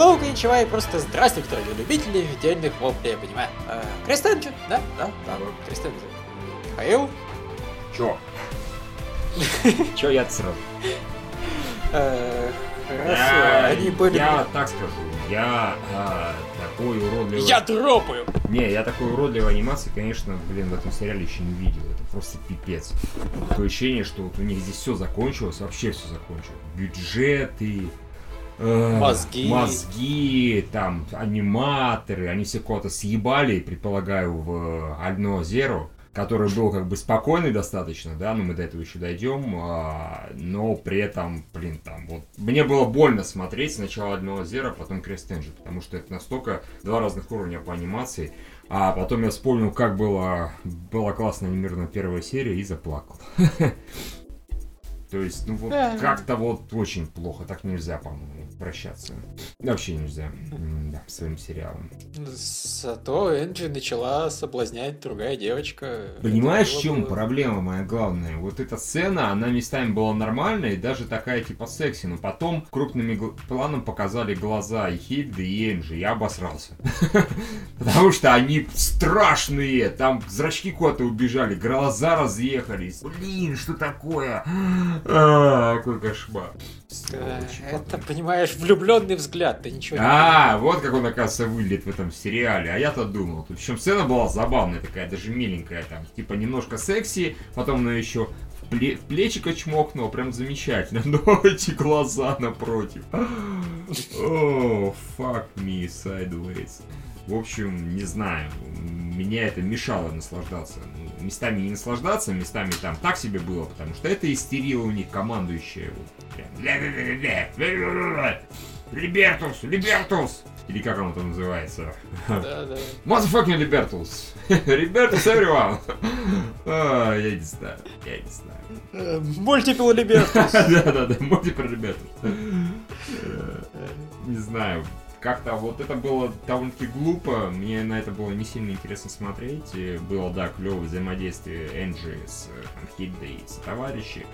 Hello, Коничевай, просто здравствуйте, дорогие любители дельных воплей, я понимаю. Крестенджи, да? Да, да, Крестенджи. Михаил? Чё? Чё я сразу? Э, Хорошо, Я, они были... я так скажу, я а, такой уродливый... Я дропаю! Не, я такой уродливой анимации, конечно, блин, в этом сериале еще не видел. Это просто пипец. Такое ощущение, что вот у них здесь все закончилось, вообще все закончилось. Бюджеты, э, Мозги. мозги, там, аниматоры, они все кого-то съебали, предполагаю, в Ально Зеро, который был как бы спокойный достаточно, да, но мы до этого еще дойдем, а, но при этом, блин, там, вот, мне было больно смотреть сначала Ально Зеро, потом Крестенджи, потому что это настолько два разных уровня по анимации, а потом я вспомнил, как было, была классно анимирована первая серия и заплакал. То есть, ну вот Да. как-то вот очень плохо, так нельзя, по-моему, прощаться. Вообще нельзя, да, своим сериалом. Зато Энджи начала соблазнять другая девочка. Понимаешь, в чем было- проблема моя главная? Вот эта сцена, она местами была нормальной, даже такая типа секси, но потом крупными гл- планом показали глаза и Хильды, и Энджи, я обосрался. Потому что они страшные, там зрачки куда-то убежали, глаза разъехались. Блин, что такое? А, Какой кошмар. Это, понимаешь, влюбленный взгляд, ты ничего не А, вот как он, оказывается, выглядит в этом сериале. А я-то думал. Причем сцена была забавная такая, даже миленькая там. Типа немножко секси, потом она еще в, пле- в плечико чмокнула, прям замечательно. Но эти глаза напротив. О, fuck me sideways. В общем, не знаю, меня это мешало наслаждаться. Ну, местами не наслаждаться, местами там так себе было, потому что это истерила у них командующая. Вот, прям, «Ля-ля-ля-ля-ля, Либертус, Либертус! Или как он там называется? Да, да. Motherfucking Либертус! Либертус, everyone! А, Я не знаю, я не знаю. Э, Multiple Liberty. Да-да-да, можете про Либертус. Э, Не знаю, как-то вот это было довольно-таки глупо, мне на это было не сильно интересно смотреть. И Было, да, клевое взаимодействие Энджи с там, и с товарищи,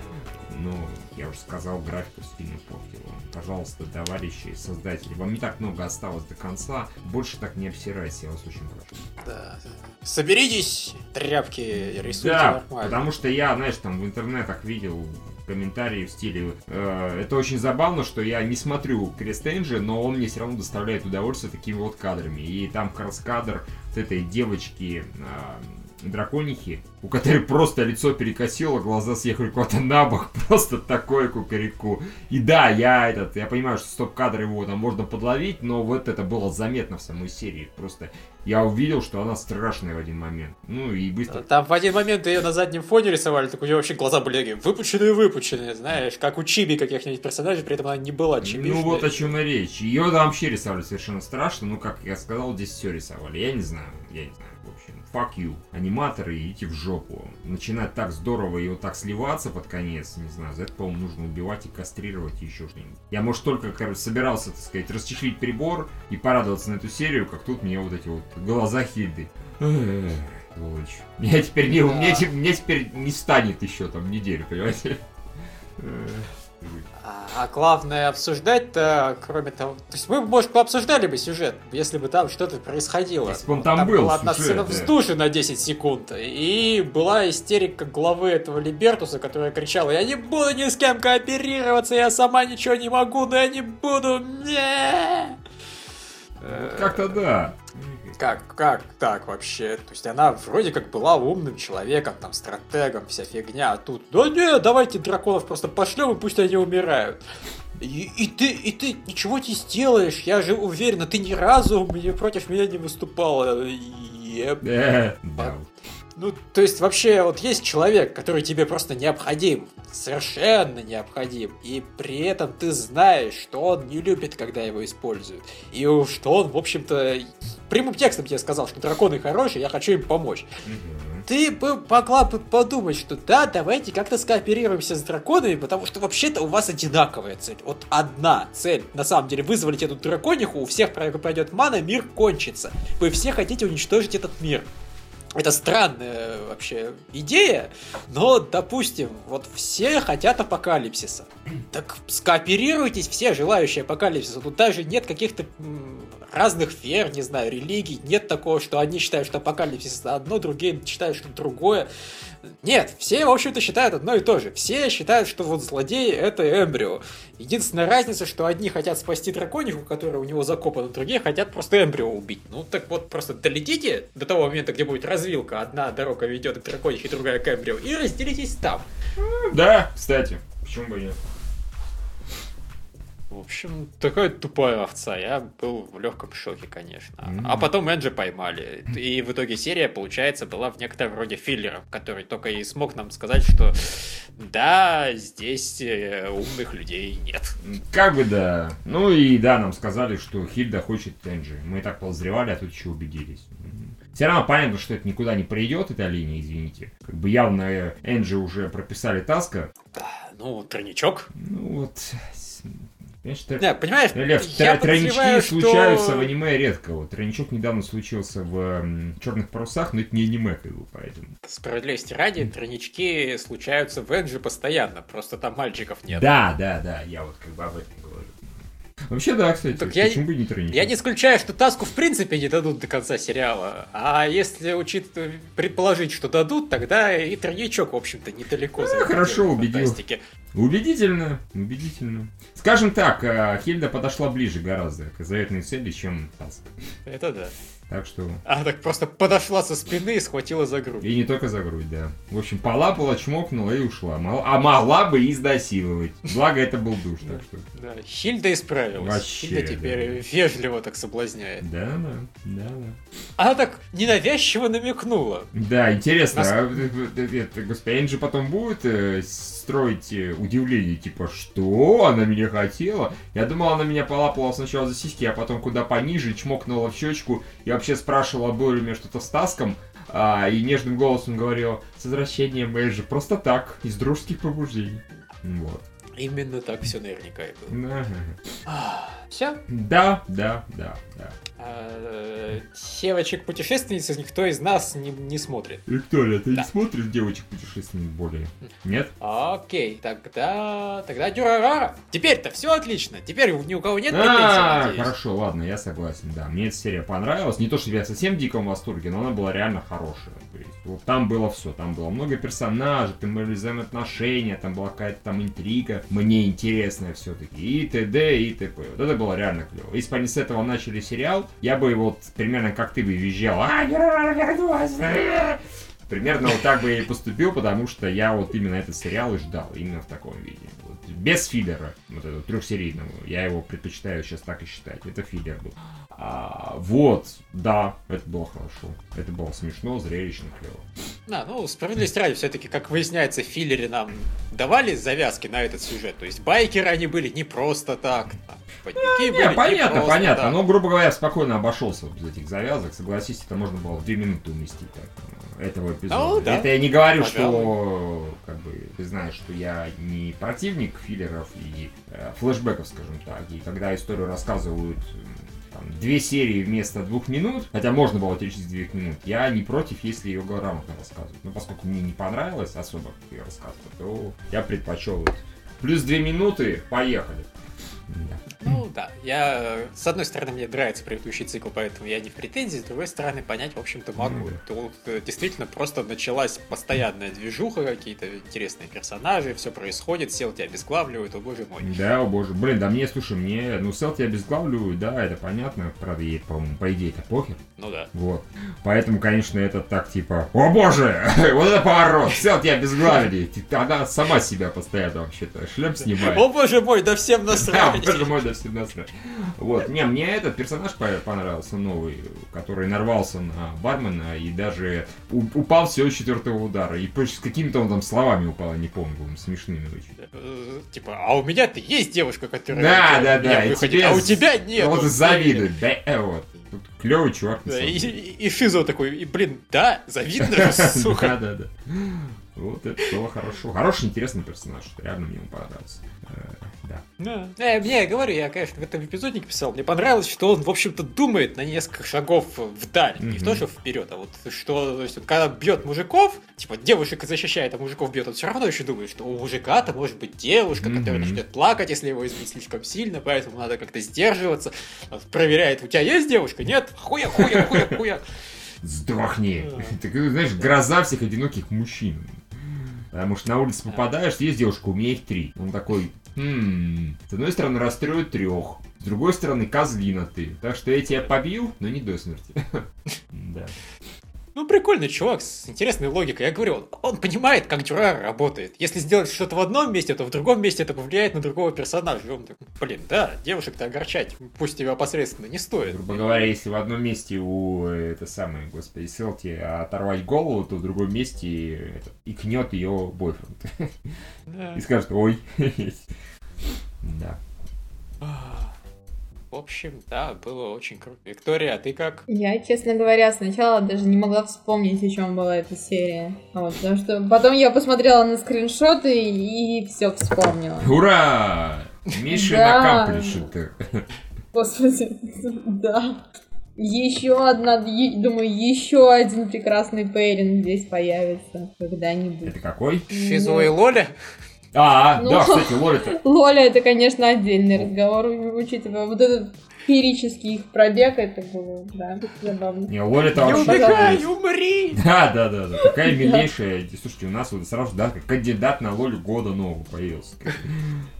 но, я уже сказал, графику сильно портила. Пожалуйста, товарищи, создатели, вам не так много осталось до конца, больше так не обсирайте, я вас очень прошу. Да. Соберитесь, тряпки, рисуйте Да, нормально. потому что я, знаешь, там в интернетах видел комментарии в стиле э, это очень забавно, что я не смотрю Крест Энджи, но он мне все равно доставляет удовольствие такими вот кадрами. И там как раз кадр вот этой девочки э, драконихи, у которой просто лицо перекосило, глаза съехали куда-то на бок, просто такое кукареку. И да, я этот, я понимаю, что стоп-кадр его там можно подловить, но вот это было заметно в самой серии. Просто я увидел, что она страшная в один момент. Ну и быстро Там в один момент ее на заднем фоне рисовали, так у нее вообще глаза были выпученные-выпученные, знаешь, как у Чиби каких-нибудь персонажей, при этом она не была чиби. Ну вот о чем и речь. Ее там вообще рисовали совершенно страшно. Ну, как я сказал, здесь все рисовали. Я не знаю, я не знаю. В общем, fuck you. Аниматоры, идите в жопу. Начинать так здорово и вот так сливаться под конец, не знаю, за это, по-моему, нужно убивать и кастрировать и еще что-нибудь. Я, может, только короче, собирался, так сказать, расчехлить прибор и порадоваться на эту серию, как тут мне вот эти вот глаза Хильды. Сволочь. Меня теперь не, мне, те- мне теперь не станет еще там неделю, понимаете? А, а главное обсуждать-то, кроме того... То есть мы, может, пообсуждали бы сюжет, если бы там что-то происходило. Если бы он там был, была одна сцена да. вздуши на 10 секунд, и была истерика главы этого Либертуса, которая кричала, я не буду ни с кем кооперироваться, я сама ничего не могу, да я не буду, не Как-то да. Как, как так вообще? То есть она вроде как была умным человеком, там, стратегом, вся фигня, а тут, да не, давайте драконов просто пошлем, и пусть они умирают. И, и ты, и ты ничего не сделаешь, я же уверена, ты ни разу мне против меня не выступала. Еп. Э. Ну, то есть вообще вот есть человек, который тебе просто необходим, совершенно необходим, и при этом ты знаешь, что он не любит, когда его используют, и что он, в общем-то, прямым текстом тебе сказал, что драконы хорошие, я хочу им помочь. Ты бы могла бы подумать, что да, давайте как-то скооперируемся с драконами, потому что вообще-то у вас одинаковая цель. Вот одна цель. На самом деле, вызволить эту дракониху, у всех пройдет мана, мир кончится. Вы все хотите уничтожить этот мир. Это странная вообще идея, но, допустим, вот все хотят апокалипсиса. Так скооперируйтесь все желающие апокалипсиса. Тут даже нет каких-то разных вер, не знаю, религий. Нет такого, что одни считают, что апокалипсис это одно, другие считают, что другое. Нет, все, в общем-то, считают одно и то же. Все считают, что вот злодей — это эмбрио. Единственная разница, что одни хотят спасти дракониху, которая у него закопана, другие хотят просто эмбрио убить. Ну, так вот, просто долетите до того момента, где будет развилка. Одна дорога ведет к драконихе, другая к эмбрио, и разделитесь там. Да, кстати, почему бы и нет. В общем, такая тупая овца. Я был в легком шоке, конечно. Mm-hmm. А потом Энджи поймали. И в итоге серия, получается, была в некотором роде филлером, который только и смог нам сказать, что да, здесь э, умных людей нет. Как бы да. Ну и да, нам сказали, что Хильда хочет Энджи. Мы так подозревали, а тут еще убедились. Все равно понятно, что это никуда не придет, эта линия, извините. Как бы явно э, Энджи уже прописали Таска. Ну, тройничок. Ну вот, Понимаешь, да, понимаешь, Лев, я тройнички что... случаются в аниме редко. Вот тройничок недавно случился в Черных парусах, но это не аниме, как бы, поэтому. Справедливости ради, тройнички случаются в Энджи постоянно, просто там мальчиков нет. Да, да, да, я вот как бы об этом. Вообще да, кстати. Так я, бы не тройничок? Я не исключаю, что Таску в принципе не дадут до конца сериала. А если учит предположить, что дадут, тогда и тройничок, в общем-то, недалеко. А, хорошо, убедил. Убедительно, убедительно. Скажем так, э, Хильда подошла ближе гораздо к заветной цели, чем Таск. Это да. Так что... А так просто подошла со спины и схватила за грудь. И не только за грудь, да. В общем, полапала, чмокнула и ушла. А могла бы и изнасиловать. Благо, это был душ, так что... Да, Хильда исправилась. Вообще, Хильда теперь да. вежливо так соблазняет. Да, да, да, да. Она так ненавязчиво намекнула. Да, интересно, Нас... а, это, господин же потом будет э, строить э, удивление, типа, что она меня хотела? Я думал, она меня полапала сначала за сиськи, а потом куда пониже, чмокнула в щечку и вообще спрашивала, было ли у меня что-то с Таском, а, и нежным голосом говорил, с возвращением же просто так, из дружеских побуждений. Вот. Именно так все наверняка и было. Ага. Все? Да, да, да, да. А, девочек-путешественниц никто из нас не, не смотрит. Виктория, ты да. не смотришь девочек-путешественниц более? Нет? Окей, тогда... Тогда дюрарара. Теперь-то все отлично. Теперь ни у кого нет а, хорошо, ладно, я согласен, да. Мне эта серия понравилась. Не то, что я совсем в диком восторге, но она была реально хорошая. Вот там было все. Там было много персонажей, там были взаимоотношения, там была какая-то там интрига. Мне интересная все-таки. И т.д. и т.п. Вот это было реально клево. Если бы они с этого начали сериал, я бы вот примерно как ты бы визжал. А! Примерно вот так бы я и поступил, потому что я вот именно этот сериал и ждал, именно в таком виде. Вот, без филлера, вот этого трехсерийного. Я его предпочитаю сейчас так и считать. Это филлер был. А, вот, да, это было хорошо. Это было смешно, зрелищно, клево. Да, ну, справедливости ради, все-таки, как выясняется, филлеры нам давали завязки на этот сюжет. То есть байкеры они были не просто так. А, не, были понятно, не понятно. Так. Но, грубо говоря, спокойно обошелся без этих завязок. Согласись, это можно было в две минуты уместить. Так, этого эпизода. Ну, да. Это я не говорю, Пожалуй. что как бы ты знаешь, что я не противник филлеров и э, флешбеков, скажем так. И когда историю рассказывают там, две серии вместо двух минут, хотя можно было через двух минут, я не против, если ее грамотно рассказывать. Но поскольку мне не понравилось особо, ее рассказывать, то я предпочел плюс две минуты, поехали. Ну да, я, с одной стороны, мне нравится предыдущий цикл, поэтому я не в претензии, с другой стороны, понять, в общем-то, могу. Тут э, действительно просто началась постоянная движуха, какие-то интересные персонажи, все происходит, сел тебя обезглавливают, о боже мой. Да, о боже, блин, да мне, слушай, мне, ну, сел тебя обезглавливают, да, это понятно, правда, ей, по-моему, по идее, это похер. Ну да. Вот. Поэтому, конечно, это так, типа, о боже, вот это поворот, сел тебя обезглавили, она сама себя постоянно вообще-то шлем снимает. О боже мой, да всем насрать. Мой, да всем насрать. Вот, не, мне этот персонаж понравился новый, который нарвался на бармена и даже упал всего четвертого удара. И с какими-то он там словами упал, я не помню, смешными очень. Э, типа, а у меня-то есть девушка, которая да, да, да, а у тебя нет. Вот завидует, да, э, вот. Клевый чувак. Да, и, и, и Шизо такой, и, блин, да, завидно же, сука. Да, да, да. Вот это было хорошо. Хороший, интересный персонаж, реально мне ему понравился. Э, да. Э, мне, я говорю, я, конечно, в этом эпизоднике писал, мне понравилось, что он, в общем-то, думает на несколько шагов вдаль. Не в то, что вперед, а вот что, то есть, вот, когда бьет мужиков, типа, девушек защищает, а мужиков бьет, он все равно еще думает, что у мужика-то может быть девушка, которая начнет плакать, если его избить слишком сильно, поэтому надо как-то сдерживаться. Вот, проверяет, у тебя есть девушка? Нет? Хуя, хуя, хуя, хуя. Сдохни. Ты, знаешь, гроза всех одиноких мужчин. Потому что на улице попадаешь, есть девушка, у меня их три. Он такой, хм, с одной стороны расстроит трех, с другой стороны козлина ты. Так что я тебя побил, но не до смерти. Да. Ну, прикольный чувак с интересной логикой. Я говорю, он, он понимает, как дюра работает. Если сделать что-то в одном месте, то в другом месте это повлияет на другого персонажа. И он такой, блин, да, девушек-то огорчать, пусть тебя посредственно не стоит. Грубо говоря, если в одном месте у это самое, господи, Селти оторвать голову, то в другом месте это, икнет ее бойфренд. Да. И скажет, ой. Да. В общем, да, было очень круто. Виктория, а ты как? Я, честно говоря, сначала даже не могла вспомнить, о чем была эта серия. Вот, потому что потом я посмотрела на скриншоты и все вспомнила. Ура! Миша да. накапливает. Господи, да. Еще одна, думаю, еще один прекрасный пейринг здесь появится когда-нибудь. Это какой? Шизо и Лоля? А, ну, да, кстати, Лоля-то. Лоля это, конечно, отдельный разговор, учитывая вот этот феерический их пробег, это было, да, забавно. Не, Лоля там вообще... Убегай, умри! Да, да, да, да, такая милейшая. Слушайте, у нас вот сразу, да, как кандидат на Лолю года нового появился.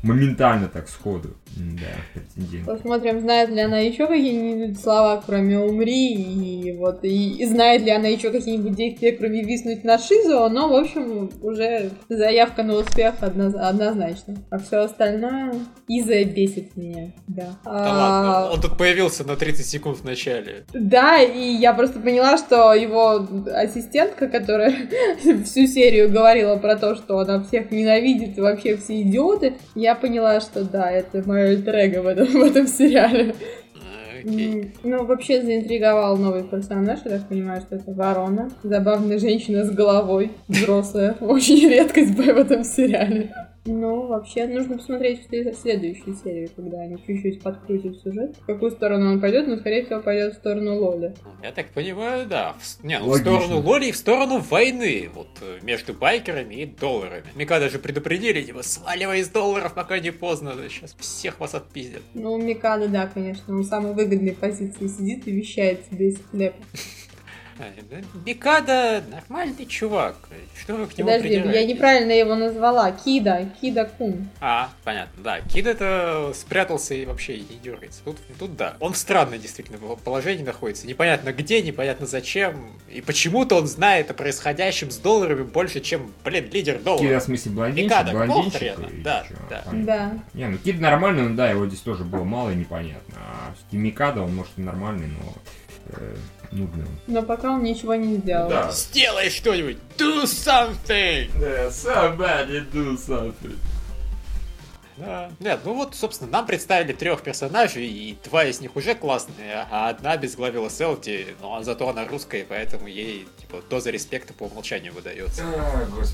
Моментально так сходу. Да. Посмотрим, знает ли она еще какие-нибудь слова, кроме «умри», и вот, и, и знает ли она еще какие-нибудь действия, кроме «виснуть на шизу», но, в общем, уже заявка на успех однозначно. А все остальное Иза бесит меня, да. Да а... ладно, он тут появился на 30 секунд в начале. Да, и я просто поняла, что его ассистентка, которая всю серию говорила про то, что она всех ненавидит и вообще все идиоты, я поняла, что да, это мое альтер в этом, в этом сериале. Okay. Ну, вообще заинтриговал новый персонаж, я так понимаю, что это Ворона. Забавная женщина с головой, взрослая. Очень редкость в этом сериале. Ну, вообще, нужно посмотреть в следующей серии, когда они чуть-чуть подкрутят сюжет. В какую сторону он пойдет, но, скорее всего, пойдет в сторону Лоли. Я так понимаю, да. В, не, ну, в сторону Лоли и в сторону войны. Вот э, между байкерами и долларами. Мика даже предупредили, типа, сваливай из долларов, пока не поздно. Сейчас всех вас отпиздят. Ну, Микада, да, конечно. Он в самой выгодной позиции сидит и вещает себе из хлеба. Бекада нормальный чувак. Что вы к нему Подожди, я неправильно его назвала. Кида, Кида Кун. А, понятно, да. Кида это спрятался и вообще не дергается. Тут, тут да. Он в странном действительно положении находится. Непонятно где, непонятно зачем. И почему-то он знает о происходящем с долларами больше, чем, блин, лидер долларов. Кида, в смысле, блондинчик? Бекада, блондинчик? Да, да. да. Не, ну Кид нормальный, но да, его здесь тоже было мало и непонятно. А Микада, он может и нормальный, но э, нудным. Но пока он ничего не сделал. Да. Сделай что-нибудь! Do something! Yeah, somebody do something. Да. Нет, ну вот, собственно, нам представили трех персонажей, и два из них уже классные, а одна безглавила Селти, но зато она русская, поэтому ей, типа, доза респекта по умолчанию выдается.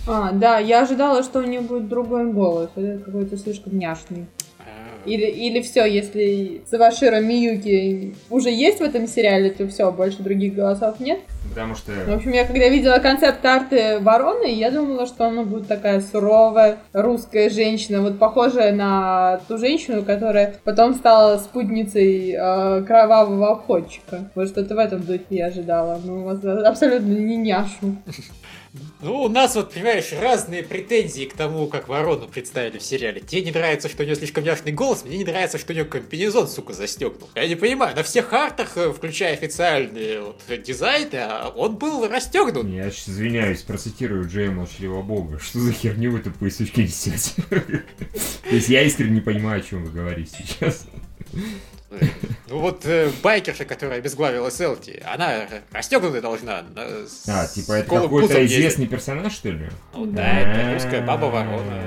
А, а, да, я ожидала, что у нее будет другой голос, это какой-то слишком няшный. Или, или все, если Савашира Миюки уже есть в этом сериале, то все, больше других голосов нет. Потому что... В общем, я когда видела концепт арты Вороны, я думала, что она будет такая суровая русская женщина, вот похожая на ту женщину, которая потом стала спутницей э, кровавого охотчика. Вот что-то в этом духе я ожидала. Ну, абсолютно не няшу. Ну, у нас вот, понимаешь, разные претензии к тому, как Ворону представили в сериале. Тебе не нравится, что у нее слишком ясный голос, мне не нравится, что у нее комбинезон, сука, застегнул. Я не понимаю, на всех артах, э, включая официальные вот, дизайны, а он был расстегнут. Я извиняюсь, процитирую Джея Молчаливого Бога. Что за херню вы тупые сучки несете? То есть я искренне не понимаю, о чем вы говорите сейчас. Ну вот э, байкерша, которая обезглавила Селти, она расстегнутая должна. А, типа это какой-то известный персонаж, что ли? Ну да, это русская баба ворона.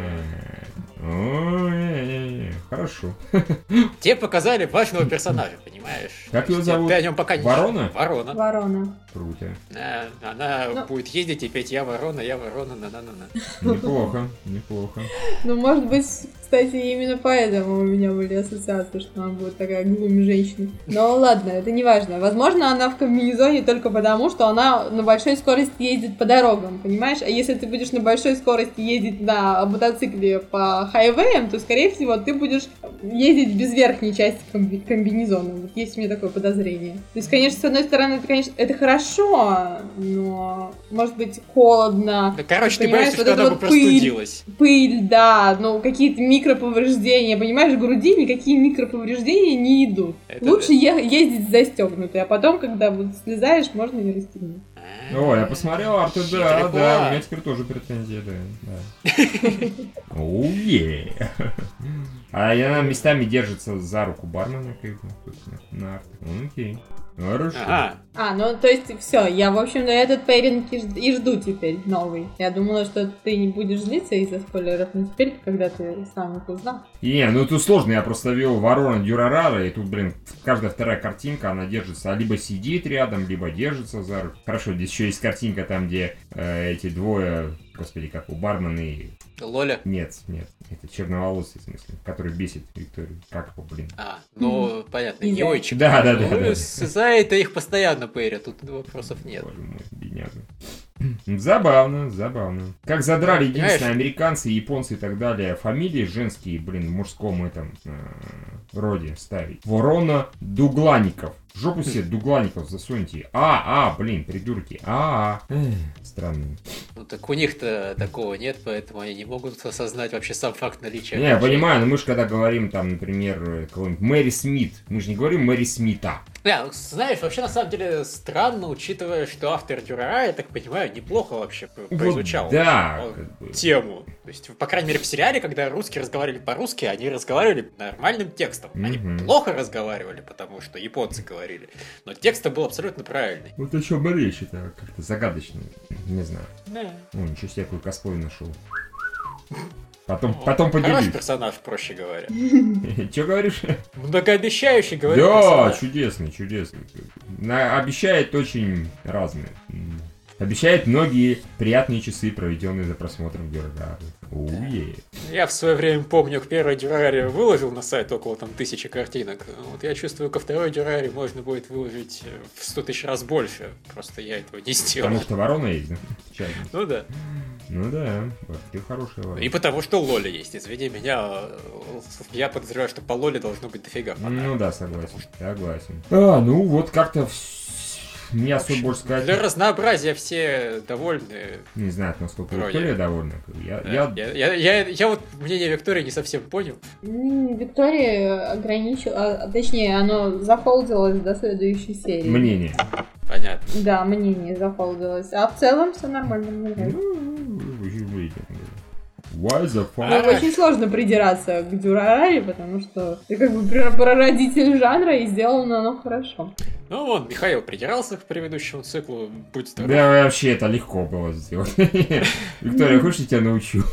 Хорошо. Тебе показали важного персонажа, понимаешь? Как его зовут? Ты о нем пока не Ворона? Ворона. Ворона. Круто. Да, она Ну. будет ездить и петь «Я ворона, я ворона, на-на-на-на». Неплохо, неплохо. Ну, может быть, кстати, именно поэтому у меня были ассоциации, что она будет такая глуми женщина. Но ладно, это не важно. Возможно, она в комбинезоне только потому, что она на большой скорости ездит по дорогам, понимаешь? А если ты будешь на большой скорости ездить на мотоцикле по хайвеям, то, скорее всего, ты будешь ездить без верхней части комби- комбинезона. Вот есть у меня такое подозрение. То есть, конечно, с одной стороны, это, конечно, это хорошо, но, может быть, холодно, Да, короче, ты Понимаешь, боишься, вот что это она бы вот пыль. простудилась. пыль, да, ну какие-то микроповреждения, понимаешь, в груди никакие микроповреждения не идут. Это Лучше е- ездить застегнутой, а потом, когда вот слезаешь, можно и расстегнуть. да. О, я посмотрел Арту, да, да, у меня теперь тоже претензии, да. да. Оу. А она местами держится за руку бармена, как бы, на, арте. Окей. Хорошо. Ага. А, ну то есть все, я, в общем, на этот пейринг и, ж- и жду теперь новый. Я думала, что ты не будешь злиться из-за спойлеров, но теперь, когда ты сам их узнал. Не, ну тут сложно, я просто вел ворона Дюрарара, и тут, блин, каждая вторая картинка, она держится, а либо сидит рядом, либо держится за руку. Хорошо, здесь еще есть картинка там, где э, эти двое, господи, как у бармена и... Лоля. Нет, нет, это черноволосый, в смысле, который бесит Викторию. Как его, блин? А, ну, понятно, Не знаю. Йойчик. Да, да, да, Ну, да. За это их постоянно пэрят, тут вопросов нет. Боже мой, бедняга. Забавно, забавно. Как задрали Понимаешь? единственные американцы, японцы и так далее, фамилии женские, блин, в мужском этом э, роде ставить. Ворона Дуглаников. В жопу себе Дуглаников засуньте. А, а, блин, придурки. А, а. Эх, Странно. Ну так у них-то такого нет, поэтому они не могут осознать вообще сам факт наличия. Не, я понимаю, но мы же когда говорим там, например, э, кого-нибудь Мэри Смит, мы же не говорим Мэри Смита. Не, ну, знаешь, вообще на самом деле странно, учитывая, что автор Дюрара, я так понимаю, неплохо вообще поизучал да, как бы. тему. То есть, по крайней мере, в сериале, когда русские разговаривали по-русски, они разговаривали нормальным текстом. Они плохо разговаривали, потому что японцы говорили. Но текст был абсолютно правильный. Вот о чем речь, это как-то загадочно. Не знаю. Да. О, ничего себе, какой косплей нашел. Потом, потом Хороший поделюсь. персонаж, проще говоря. Че говоришь? Многообещающий, говорю, Да, чудесный, чудесный. Обещает очень разное. Обещает многие приятные часы, проведенные за просмотром Гердары. Уе. Я в свое время помню, к первой Дюраре выложил на сайт около там тысячи картинок. Вот я чувствую, ко второй Дюраре можно будет выложить э, в сто тысяч раз больше. Просто я этого не сделал. Потому что ворона есть, да? Ну да. Ну да, ты хорошая ворона. И потому что Лоли есть. Извини меня, э, я подозреваю, что по Лоле должно быть дофига фанатов. Ну да, согласен, согласен. А, ну вот как-то вс- не особо больше сказать. Для разнообразия все довольны. Не знаю, насколько Вроде. Виктория довольна. Я, Да. я- Я, я, я, я вот мнение Виктории не совсем понял. Виктория ограничила, а, точнее, оно зафолдилось до следующей серии. мнение. Понятно. Да, мнение зафолдилось. А в целом все нормально, мне нравится. Why the fuck? Ну, очень сложно придираться к Дюрараре, потому что ты как бы пр- прародитель жанра и сделано оно хорошо. Ну, вон, Михаил придирался к предыдущему циклу. Будь здоров. Да вообще это легко было сделать. Виктория, хочешь я тебя научу?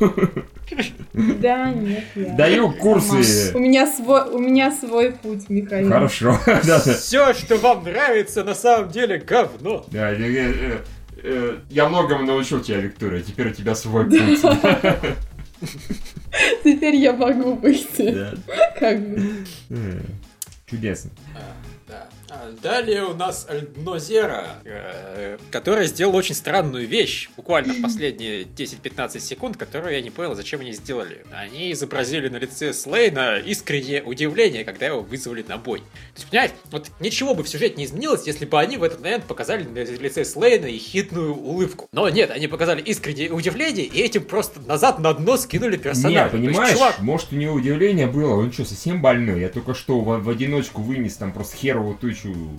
Да, нет, я. Даю курсы. У меня свой, у меня свой путь, Михаил. Хорошо. Все, что вам нравится, на самом деле говно. Да, э, э, э, Я многому научил тебя, Виктория. Теперь у тебя свой путь. Теперь я могу выйти. Да. Как бы. Чудесно. Да. Далее у нас Альднозера, э, который сделал очень странную вещь, буквально в последние 10-15 секунд, которую я не понял, зачем они сделали. Они изобразили на лице Слейна искреннее удивление, когда его вызвали на бой. То есть, понимаешь, вот ничего бы в сюжете не изменилось, если бы они в этот момент показали на лице Слейна и хитную улыбку. Но нет, они показали искреннее удивление и этим просто назад на дно скинули персонажа. Не, То есть, понимаешь, чувак, может у него удивление было, он что, совсем больной? Я только что в, в одиночку вынес там просто херовую тучу м,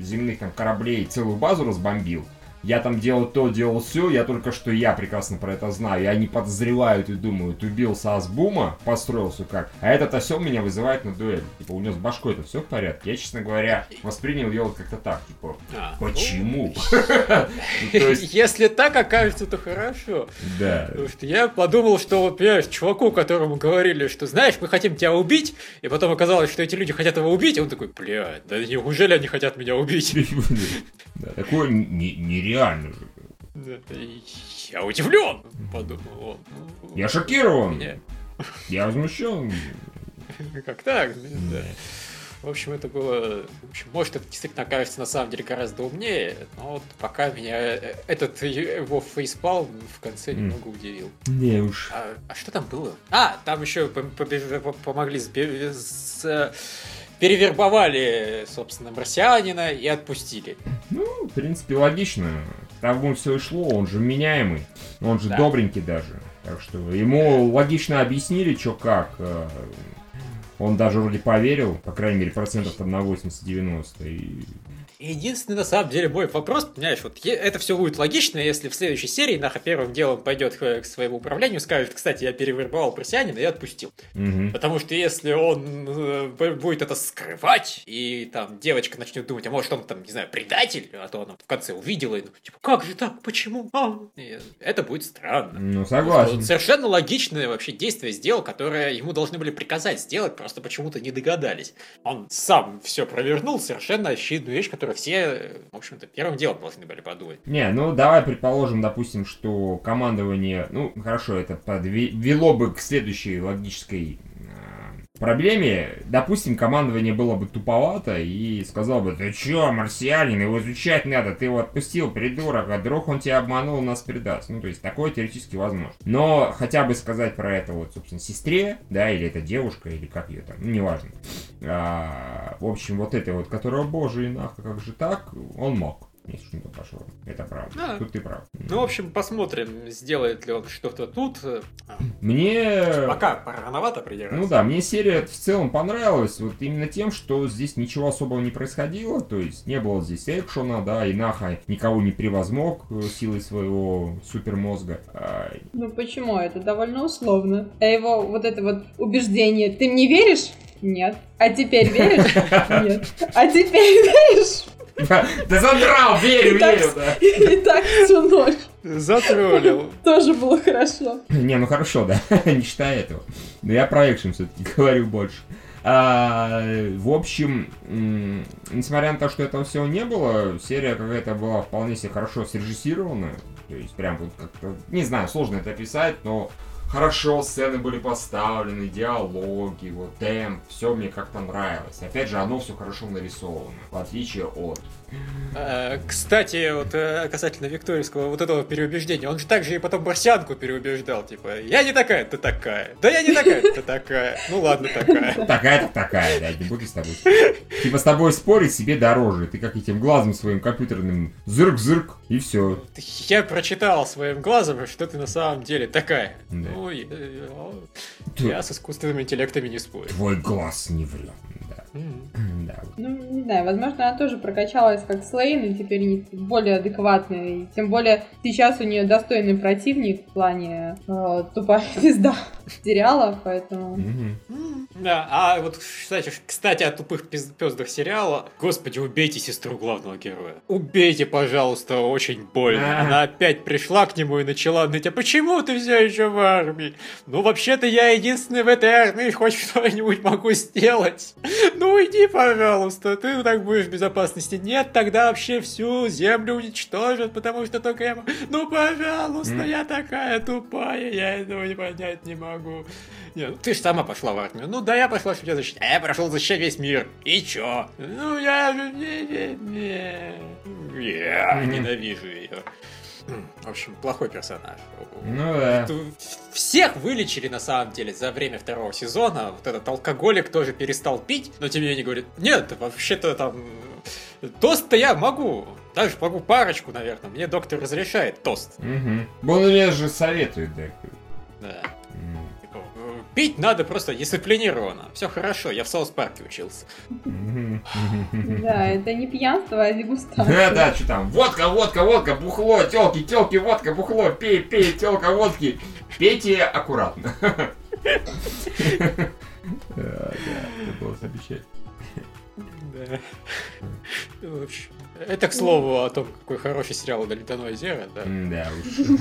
земных там кораблей, целую базу разбомбил. Я там делал то, делал все, я только что я прекрасно про это знаю. И они подозревают и думают, убился Асбума, построился как. А этот осел меня вызывает на дуэль. Типа, у него с башкой это все в порядке. Я, честно говоря, воспринял его как-то так, типа, А, почему? ну, То есть, Если так окажется, то хорошо. да. Потому что я подумал, что вот, понимаешь, чуваку, которому говорили, что, знаешь, мы хотим тебя убить, и потом оказалось, что эти люди хотят его убить, он такой, блядь, да неужели они хотят меня убить? Такое не- нереально же. Я удивлен, подумал он. Я шокирован. меня- Я возмущен. Как так? Да. В общем, это было... В общем, может, это действительно окажется на самом деле гораздо умнее, но вот пока меня э, этот его фейспалм в конце М. немного удивил. Не уж. А, а что там было? А, там еще помогли с- э, перевербовали, собственно, марсианина и отпустили. В принципе, логично. Тому все и шло, он же меняемый. Он же Да. добренький даже. Так что ему логично объяснили, что как. э, Он даже вроде поверил, по крайней мере, процентов там на 80-90. И... Единственный, на самом деле, мой вопрос, понимаешь, вот это все будет логично, если в следующей серии Наха первым делом пойдет к, своему управлению, скажет, кстати, я перевербовал марсианина и отпустил. Мгм. Потому что если он э, будет это скрывать, и там девочка начнет думать, а может он там, не знаю, предатель, а то она в конце увидела, и ну, типа, как же так, почему? А?» И это будет странно. Ну, согласен. Совершенно логичное вообще действие сделал, которое ему должны были приказать сделать, просто почему-то не догадались. Он сам все провернул, совершенно очевидную вещь, которую все, э, в общем-то, первым делом должны были подумать. Не, ну давай предположим, допустим, что командование, ну хорошо, это подвело бы к следующей логической э, проблеме. Допустим, командование было бы туповато и сказал бы, ты чё, марсианин, его изучать надо, ты его отпустил, придурок, а вдруг он тебя обманул, нас предаст. Ну, то есть, такое теоретически возможно. Но хотя бы сказать про это вот, собственно, сестре, да, или это девушка, или как ее там, ну, неважно. А, в общем, вот это вот, которого, боже, и нахуй, как же так, он мог. Если что-то пошло. Это правда. Да. Тут ты прав. Ну, в общем, посмотрим, сделает ли он что-то тут. Мне... Пока рановато придираться. Ну да, мне серия в целом понравилась вот именно тем, что здесь ничего особого не происходило, то есть не было здесь экшена, да, и Наха никого не превозмог э, силой своего супермозга. А, Ну почему? Это довольно условно. А его вот это вот убеждение, ты мне веришь? Нет. А теперь веришь? Нет. А теперь веришь? Ты задрал, верю, верю, да. И так всю ночь. Затроллил. Тоже было хорошо. Не, ну хорошо, да, не считая этого. Но я про экшен все-таки говорю больше. А, в общем, несмотря на то, что этого всего не было, серия какая-то была вполне себе хорошо срежиссирована. То есть прям вот как-то, не знаю, сложно это описать, но хорошо сцены были поставлены, диалоги, вот темп, все мне как-то нравилось. Опять же, оно все хорошо нарисовано, в отличие от Кстати, вот э, касательно Викторийского вот этого переубеждения, он же также и потом Барсянку переубеждал, типа, я не такая, ты такая. Да я не такая, ты такая. Ну ладно, такая. Такая-то такая, да, не буду с тобой. Типа с тобой спорить себе дороже. Ты как этим глазом своим компьютерным зырк-зырк, и все. Я прочитал своим глазом, что ты на самом деле такая. Да. Ну, я, я с искусственными интеллектами не спорю. Твой глаз не врет. Да. Да. Ну, не знаю, возможно, она тоже прокачалась как Слейн, и теперь более адекватная. И тем более сейчас у нее достойный противник в плане э, тупая звезда сериала, поэтому... Да, а вот, кстати, кстати, о тупых пиз- пездах сериала. Господи, убейте сестру главного героя. Убейте, пожалуйста, очень больно. Она опять пришла к нему и начала ныть, а почему ты все еще в армии? Ну, вообще-то я единственный в этой армии хоть что-нибудь могу сделать. Ну, уйди, пожалуйста, ты так будешь в безопасности. Нет, тогда вообще всю землю уничтожат, потому что только я... Ну, пожалуйста, М. я такая тупая, я этого не понять не могу. Не, ну ты же сама пошла в армию. Ну да, я пошла, чтобы тебя защищать. А я прошел защищать весь мир. И чё? Ну я же... Не, не, не. Я ненавижу ее. В общем, плохой персонаж. Ну да. Всех вылечили на самом деле за время второго сезона. Вот этот алкоголик тоже перестал пить, но тем не менее говорит, нет, вообще-то там тост-то я могу. Даже могу парочку, наверное. Мне доктор разрешает тост. Угу. Мне же советует, да. Да. Пить надо просто дисциплинированно. Все хорошо, я в Саус Парке учился. Да, это не пьянство, а Да, дегустация. да, что там, водка, водка, водка, бухло, телки, телки, водка, бухло, пей, пей, телка, водки. Пейте аккуратно. Да, да, это было замечательно. Да. В общем, Это, к слову, о том, какой хороший сериал «Ледяное озеро», да. Да уж.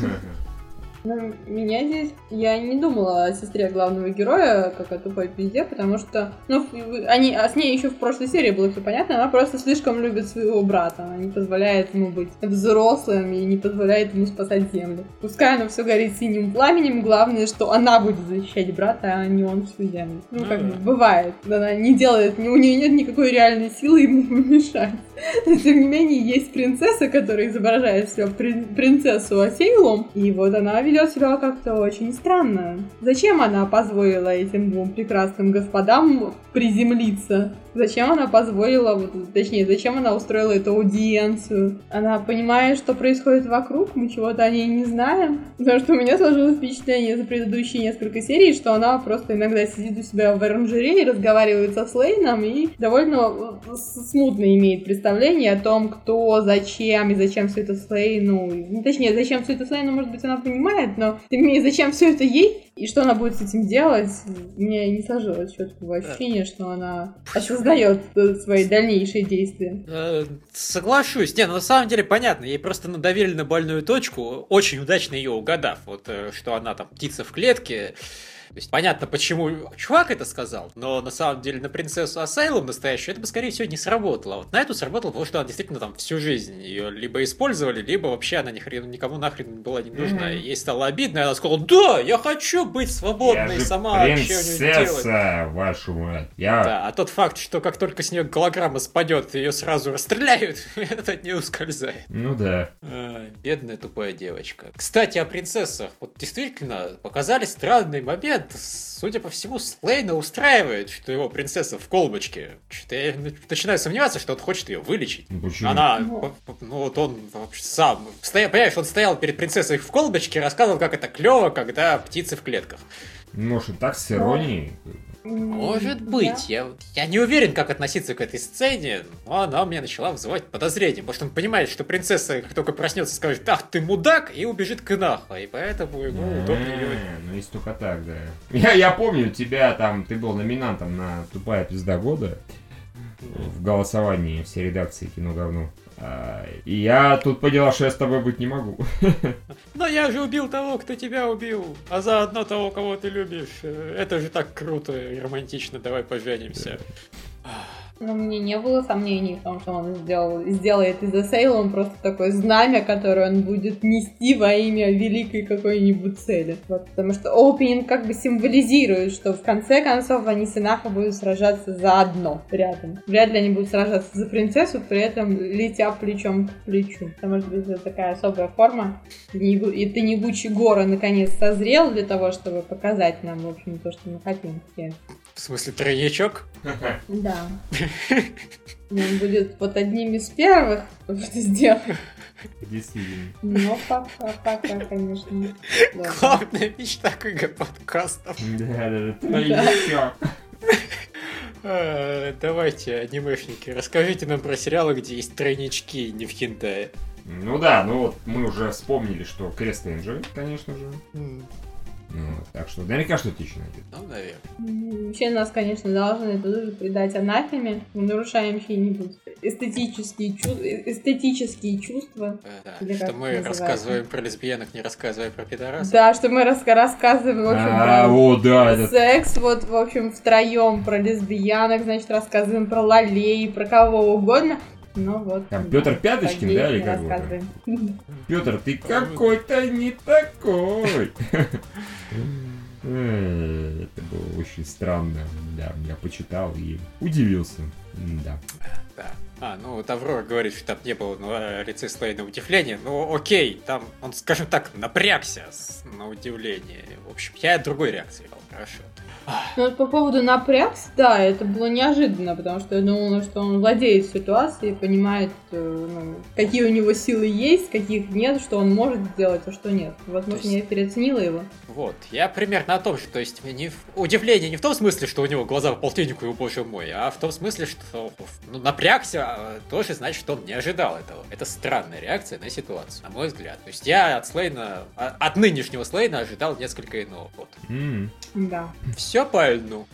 Ну, меня здесь... Я не думала о сестре главного героя, как о тупой пизде, потому что... Ну, они, а с ней еще в прошлой серии было все понятно, она просто слишком любит своего брата. Она не позволяет ему быть взрослым и не позволяет ему спасать землю. Пускай оно все горит синим пламенем, главное, что она будет защищать брата, а не он всю землю. Ну, Ну как бы да. бывает. Она не делает, у нее нет никакой реальной силы ему помешать. Но, тем не менее, есть принцесса, которая изображает себя при- принцессу Асейлом, и вот она ведет себя как-то очень странно. Зачем она позволила этим двум прекрасным господам приземлиться? Зачем она позволила, вот, точнее, зачем она устроила эту аудиенцию? Она понимает, что происходит вокруг, мы чего-то о ней не знаем. Потому что у меня сложилось впечатление за предыдущие несколько серий, что она просто иногда сидит у себя в оранжерее, разговаривает со Слейном и довольно э, смутно имеет представление о том, кто, зачем и зачем все это Слейну. Ну, точнее, зачем все это Слейну, может быть, она понимает, но тем не менее, зачем все это ей и что она будет с этим делать, мне не сложилось четкого ощущения, что она осознает э, свои дальнейшие действия. Э, Соглашусь. Не, ну на самом деле понятно, ей просто надавили на больную точку, очень удачно ее угадав. Вот э, что она там птица в клетке. То есть понятно, почему чувак это сказал, но на самом деле на принцессу Асайлом настоящую это бы, скорее всего, не сработало. А Вот на эту сработало, потому что она действительно там всю жизнь ее либо использовали, либо вообще она ни хрен, никому нахрен была не нужна. И ей стало обидно, и она сказала, да, я хочу быть свободной Я сама делать. принцесса, вашу мать. Я... Да, а тот факт, что как только с нее голограмма спадет, ее сразу расстреляют, это от нее ускользает. Ну да. Ай, бедная тупая девочка. Кстати, о принцессах. Вот действительно, показали странный момент. Судя по всему, Слейна устраивает, что его принцесса в колбочке. Что-то я начинаю сомневаться, что он хочет ее вылечить. Ну, Почему? Она, Ну. ну вот он вообще сам, стоя, понимаешь, он стоял перед принцессой в колбочке и рассказывал, как это клево, когда птицы в клетках. Может, и так с иронией? Может быть, я, я не уверен, как относиться к этой сцене, но она у меня начала вызывать подозрения. Может, он понимает, что принцесса, как только проснется, скажет, ах, ты мудак, и убежит к Инаху, и поэтому ему удобнее ее... А, Ну, если только так, да. Я, я помню тебя там, ты был номинантом на «Тупая пизда года» в голосовании все редакции кино говно. А, И я тут поняла, что я с тобой быть не могу. Но я же убил того, кто тебя убил, а заодно того, кого ты любишь. Э, Это же так круто и романтично, давай поженимся. Но мне не было сомнений в том, что он сделал, сделает из Асейла просто такое знамя, которое он будет нести во имя великой какой-нибудь цели. Вот, потому что опенинг как бы символизирует, что в конце концов они с Инахо будут сражаться заодно, рядом. Вряд ли они будут сражаться за принцессу, при этом летя плечом к плечу. Может быть это такая особая форма. И ты негучий гора наконец созрел для того, чтобы показать нам, в общем, то, что мы хотим. В смысле, тройничок? Да. Он будет вот одним из первых, кто это сделает. Действительно. Но пока, пока, конечно. Главная мечта КГ подкастов. Да, да, да. Тройничок. Э, Давайте, анимешники, расскажите нам про сериалы, где есть тройнички, не в хентае. Ну да, ну вот мы уже вспомнили, что Крест Энджи, конечно же. Ну, так что наверняка что-то еще найдет. Ну, наверное. Вообще нас, конечно, должны тоже придать анафеме. Мы нарушаем чьи-нибудь эстетические, чу- э, эстетические чувства. Э, да, Что мы называется? рассказываем про лесбиянок, не рассказывая про пидорасов. Да, что мы раска- рассказываем, в общем, А, про о, да, это секс, вот, в общем, втроем про лесбиянок, значит, рассказываем про лолей, про кого угодно. Ну вот. Там да, Пётр Пяточкин, да, или как его. Петр, ты какой-то не такой. Э, Это было очень странно. Да, я почитал и удивился. Да. Да. А, ну вот Аврора говорит, что там не было на лице Слейна удивления. Ну окей, там он, скажем так, напрягся на удивление. В общем, я другой реакции был, хорошо. Ну, вот по поводу напрягся, да, это было неожиданно, потому что я думала, что он владеет ситуацией, понимает, э, ну, какие у него силы есть, каких нет, что он может сделать, а что нет. Возможно, есть- я переоценила его. Вот, я примерно о том же, то есть не в- удивление не в том смысле, что у него глаза по полтиннику, и, боже мой, а в том смысле, что ну, напрягся, а, тоже значит, что он не ожидал этого. Это странная реакция на ситуацию, на мой взгляд. То есть я от Слейна, от нынешнего Слейна ожидал несколько иного. Вот. М. Да. Все по льну.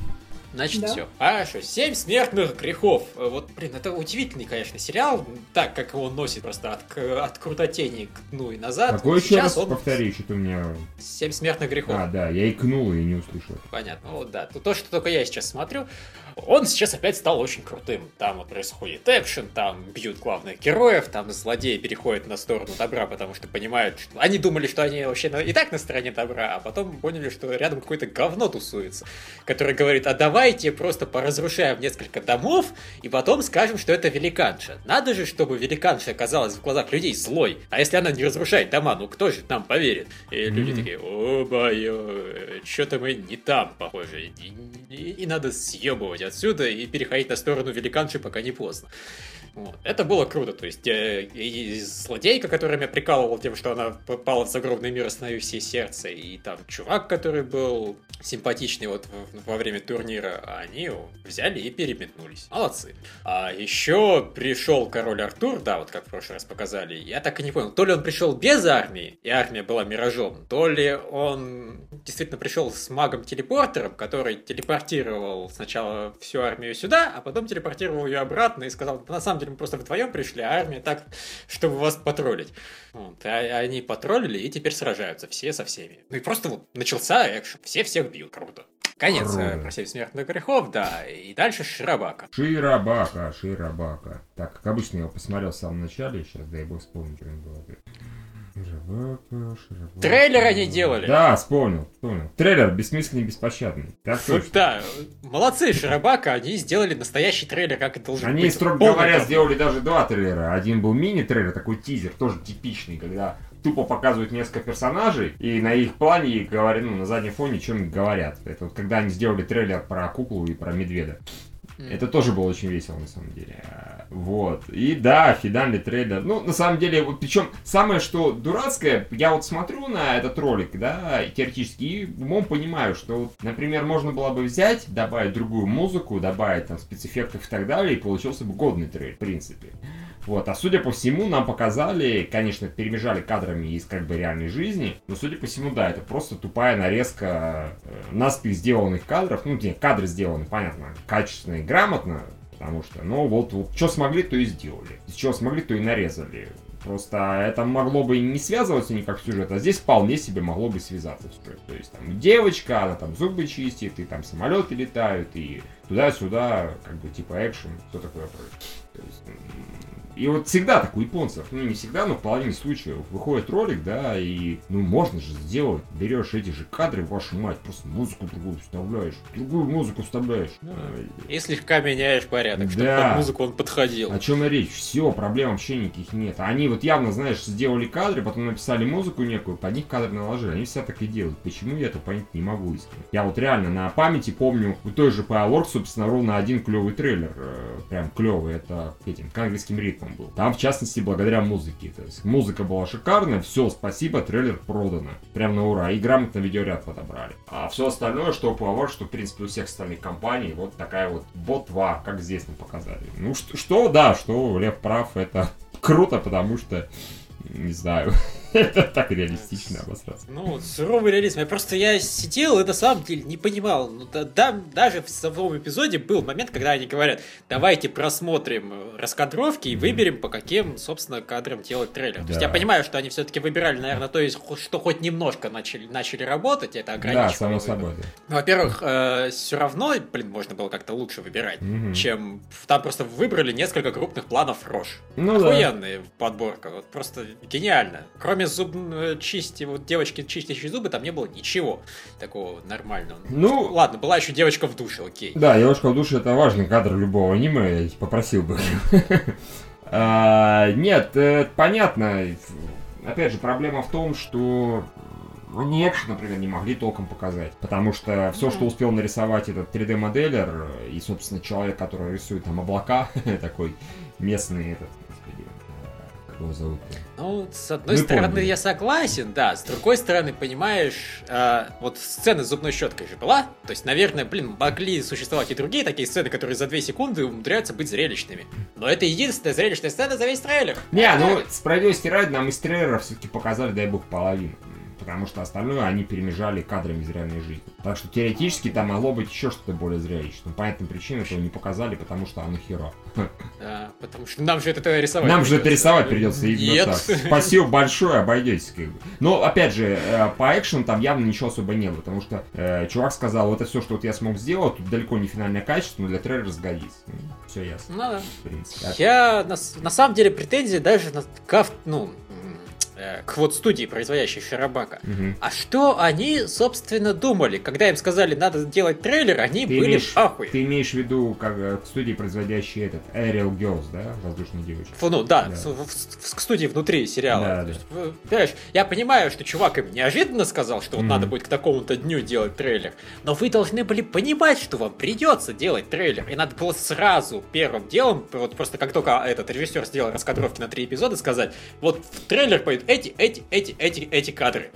Значит, Да. все. Хорошо. Семь смертных грехов. Э, Вот, блин, это удивительный, конечно, сериал. Так, как его носит просто от, от крутотени к дну и назад. Какой Вот еще раз сейчас он... повтори, что-то у меня... Семь смертных грехов. А, да, я икнул и не услышал. Понятно. Ну Вот, да. То, что только я сейчас смотрю, он сейчас опять стал очень крутым. Там вот происходит экшен, там бьют главных героев, там злодеи переходят на сторону добра, потому что понимают, что... Они думали, что они вообще и так на стороне добра, а потом поняли, что рядом какое-то говно тусуется, которое говорит, а давайте просто поразрушаем несколько домов, и потом скажем, что это великанша. Надо же, чтобы великанша оказалась в глазах людей злой. А если она не разрушает дома, ну кто же нам поверит? И люди Мгм. такие, о, баю, что-то мы не там, похоже. И, и- и надо съебывать отсюда и переходить на сторону великанши, пока не поздно. Вот. Это было круто, то есть э, и злодейка, которая меня прикалывала тем, что она попала в загробный мир, остановив все сердце, и там чувак, который был симпатичный вот во время турнира, они взяли и переметнулись. Молодцы. А еще пришел король Артур, да, вот как в прошлый раз показали, я так и не понял, то ли он пришел без армии, и армия была миражом, то ли он действительно пришел с магом-телепортером, который телепортировал сначала всю армию сюда, а потом телепортировал ее обратно и сказал, «Да на самом деле мы просто вдвоем пришли, а армия так, чтобы вас потроллить. Вот, а они потроллили и теперь сражаются все со всеми. Ну и просто вот начался экшен, все всех бьют, круто. Конец Круто. э, про семь смертных грехов, да, и дальше Ширабака. Ширабака, Ширабака. Так, как обычно, я его посмотрел в самом начале, сейчас дай бог вспомню, что он был. Трейлер они делали. Да, вспомнил, вспомнил. Трейлер бессмысленный и беспощадный. Так точно. да, молодцы, Ширабака, они сделали настоящий трейлер, как это должен Они, быть. строго Полный говоря, говно. сделали даже два трейлера. Один был мини-трейлер, такой тизер, тоже типичный, когда тупо показывают несколько персонажей, и на их плане, говорят, ну, на заднем фоне чем-нибудь говорят. Это вот когда они сделали трейлер про куклу и про медведя. Это тоже было очень весело, на самом деле. Вот. И да, финальный трейлер. Ну, на самом деле, вот причем самое, что дурацкое, я вот смотрю на этот ролик, да, теоретически, и умом понимаю, что, вот, например, можно было бы взять, добавить другую музыку, добавить там спецэффектов и так далее, и получился бы годный трейлер, в принципе. Вот, а судя по всему, нам показали, конечно, перемежали кадрами из как бы реальной жизни, но судя по всему, да, это просто тупая нарезка э, наспех сделанных кадров, ну, не, кадры сделаны, понятно, качественно и грамотно, потому что, ну, вот, вот что смогли, то и сделали, чего смогли, то и нарезали. Просто это могло бы не связываться никак в сюжет, а здесь вполне себе могло бы связаться в сюжет. То есть там девочка, она там зубы чистит, и там самолеты летают, и туда-сюда, как бы типа экшен, все такое прочее. То есть, и вот всегда так у японцев, ну не всегда, но в половине случаев выходит ролик, да, и ну можно же сделать, берешь эти же кадры, вашу мать, просто музыку другую вставляешь, другую музыку вставляешь. Ну, Э, И слегка меняешь порядок, чтобы Да. под музыку он подходил. о чем и речь? Все, проблем вообще никаких нет. Они вот явно, знаешь, сделали кадры, потом написали музыку некую, под них кадры наложили. Они все так и делают. Почему я это понять не могу искренне. Я вот реально на памяти помню у той же Powerworks, собственно, ровно один клевый трейлер. э, Прям клевый. Это этим, к английским ритмам был. Там, в частности, благодаря музыке. То есть музыка была шикарная, все, спасибо, трейлер продано. Прям на ура. И грамотно видеоряд подобрали. А все остальное, что Powerworks, что, в принципе, у всех остальных компаний, вот такая вот ботва, как здесь нам показали. Ну, что, что да, что Лев прав, это круто, потому что, не знаю, это так реалистично обосраться. Ну, вот суровый реализм. Я просто я сидел и на самом деле не понимал. Ну, да, да- даже в самом эпизоде был момент, когда они говорят, давайте просмотрим э, раскадровки и выберем, по каким, собственно, кадрам делать трейлер. То есть Да. я понимаю, что они все-таки выбирали, наверное, то есть, что хоть немножко начали, начали работать, это Да, ограничивало. само выбор. собой, да. Ну, Во-первых, все равно, блин, можно было как-то лучше выбирать, Мгм. чем там просто выбрали несколько крупных планов рож. Ну да. Охуенная подборка, вот просто гениально. Кроме зуб э, чисти, вот девочки чистящей зубы, там не было ничего такого нормального. Ну, Ладно, была еще девочка в душе, окей. Да, девушка в душе это важный кадр любого аниме, я попросил бы. А, Нет, э, понятно. Опять же, проблема в том, что Ну, ни экшен, например, не могли толком показать. Потому что все, что успел нарисовать этот 3D-моделер и, собственно, человек, который рисует там облака, такой местный этот, его зовут Ну, с одной Вы стороны, помните. я согласен, да. С другой стороны, понимаешь, э, вот сцена с зубной щеткой же была. То есть, наверное, блин, могли существовать и другие такие сцены, которые за две секунды умудряются быть зрелищными. Но это единственная зрелищная сцена за весь трейлер. Не, ну, справедливости ради, нам из трейлера все-таки показали, дай бог, половину. Потому что остальное они перемежали кадрами из реальной жизни. Так что теоретически там могло быть еще что-то более зрелищное. Но по этим причинам этого не показали, потому что оно херо. Да, потому что нам же это рисовать Нам же это придется. рисовать придется Нет. так. Спасибо большое, обойдетесь как бы. Но, опять же, э, по экшену там явно ничего особо не было, потому что э, чувак сказал, вот это все, что вот я смог сделать, тут далеко не финальное качество, но для трейлера сгодится. Все ясно, Ну да. в принципе. Я на, на самом деле претензии даже на ну, к вот студии, производящей Шарабака. Мгм. А что они, собственно, думали? Когда им сказали, надо делать трейлер, они Ты были имеешь, в ахуе. ты имеешь в виду, как э, к студии, производящей этот Aerial Girls, да? Воздушные девочки. Фу, Ну да, Да. с- в- в- к студии внутри сериала. Да, да. есть, понимаешь, я понимаю, что чувак им неожиданно сказал, что вот Мгм. надо будет к такому-то дню делать трейлер, но вы должны были понимать, что вам придется делать трейлер, и надо было сразу первым делом, вот просто как только этот режиссер сделал раскадровки на три эпизода, сказать, вот в трейлер пойдут эти, эти, эти, эти, эти кадры,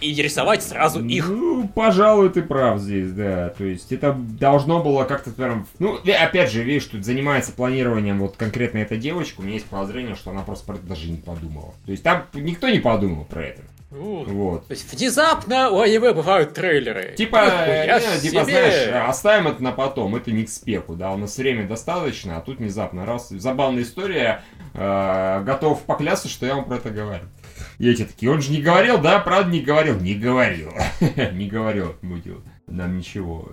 и рисовать сразу их. Ну, пожалуй, ты прав здесь, да. То есть это должно было как-то прям... Ну, опять же, видишь, тут занимается планированием вот конкретно эта девочка. У меня есть подозрение, что она просто про это даже не подумала. То есть там никто не подумал про это. Ну, Вот. То есть внезапно у аниме бывают трейлеры. Типа, Нихуя не, типа, знаешь, оставим это на потом, это не к спеху, да, у нас время достаточно, а тут внезапно раз, забавная история, э, готов поклясться, что я вам про это говорю. И эти такие, он же не говорил, да, правда не говорил? Не говорил. Не говорил, мудил. Нам ничего.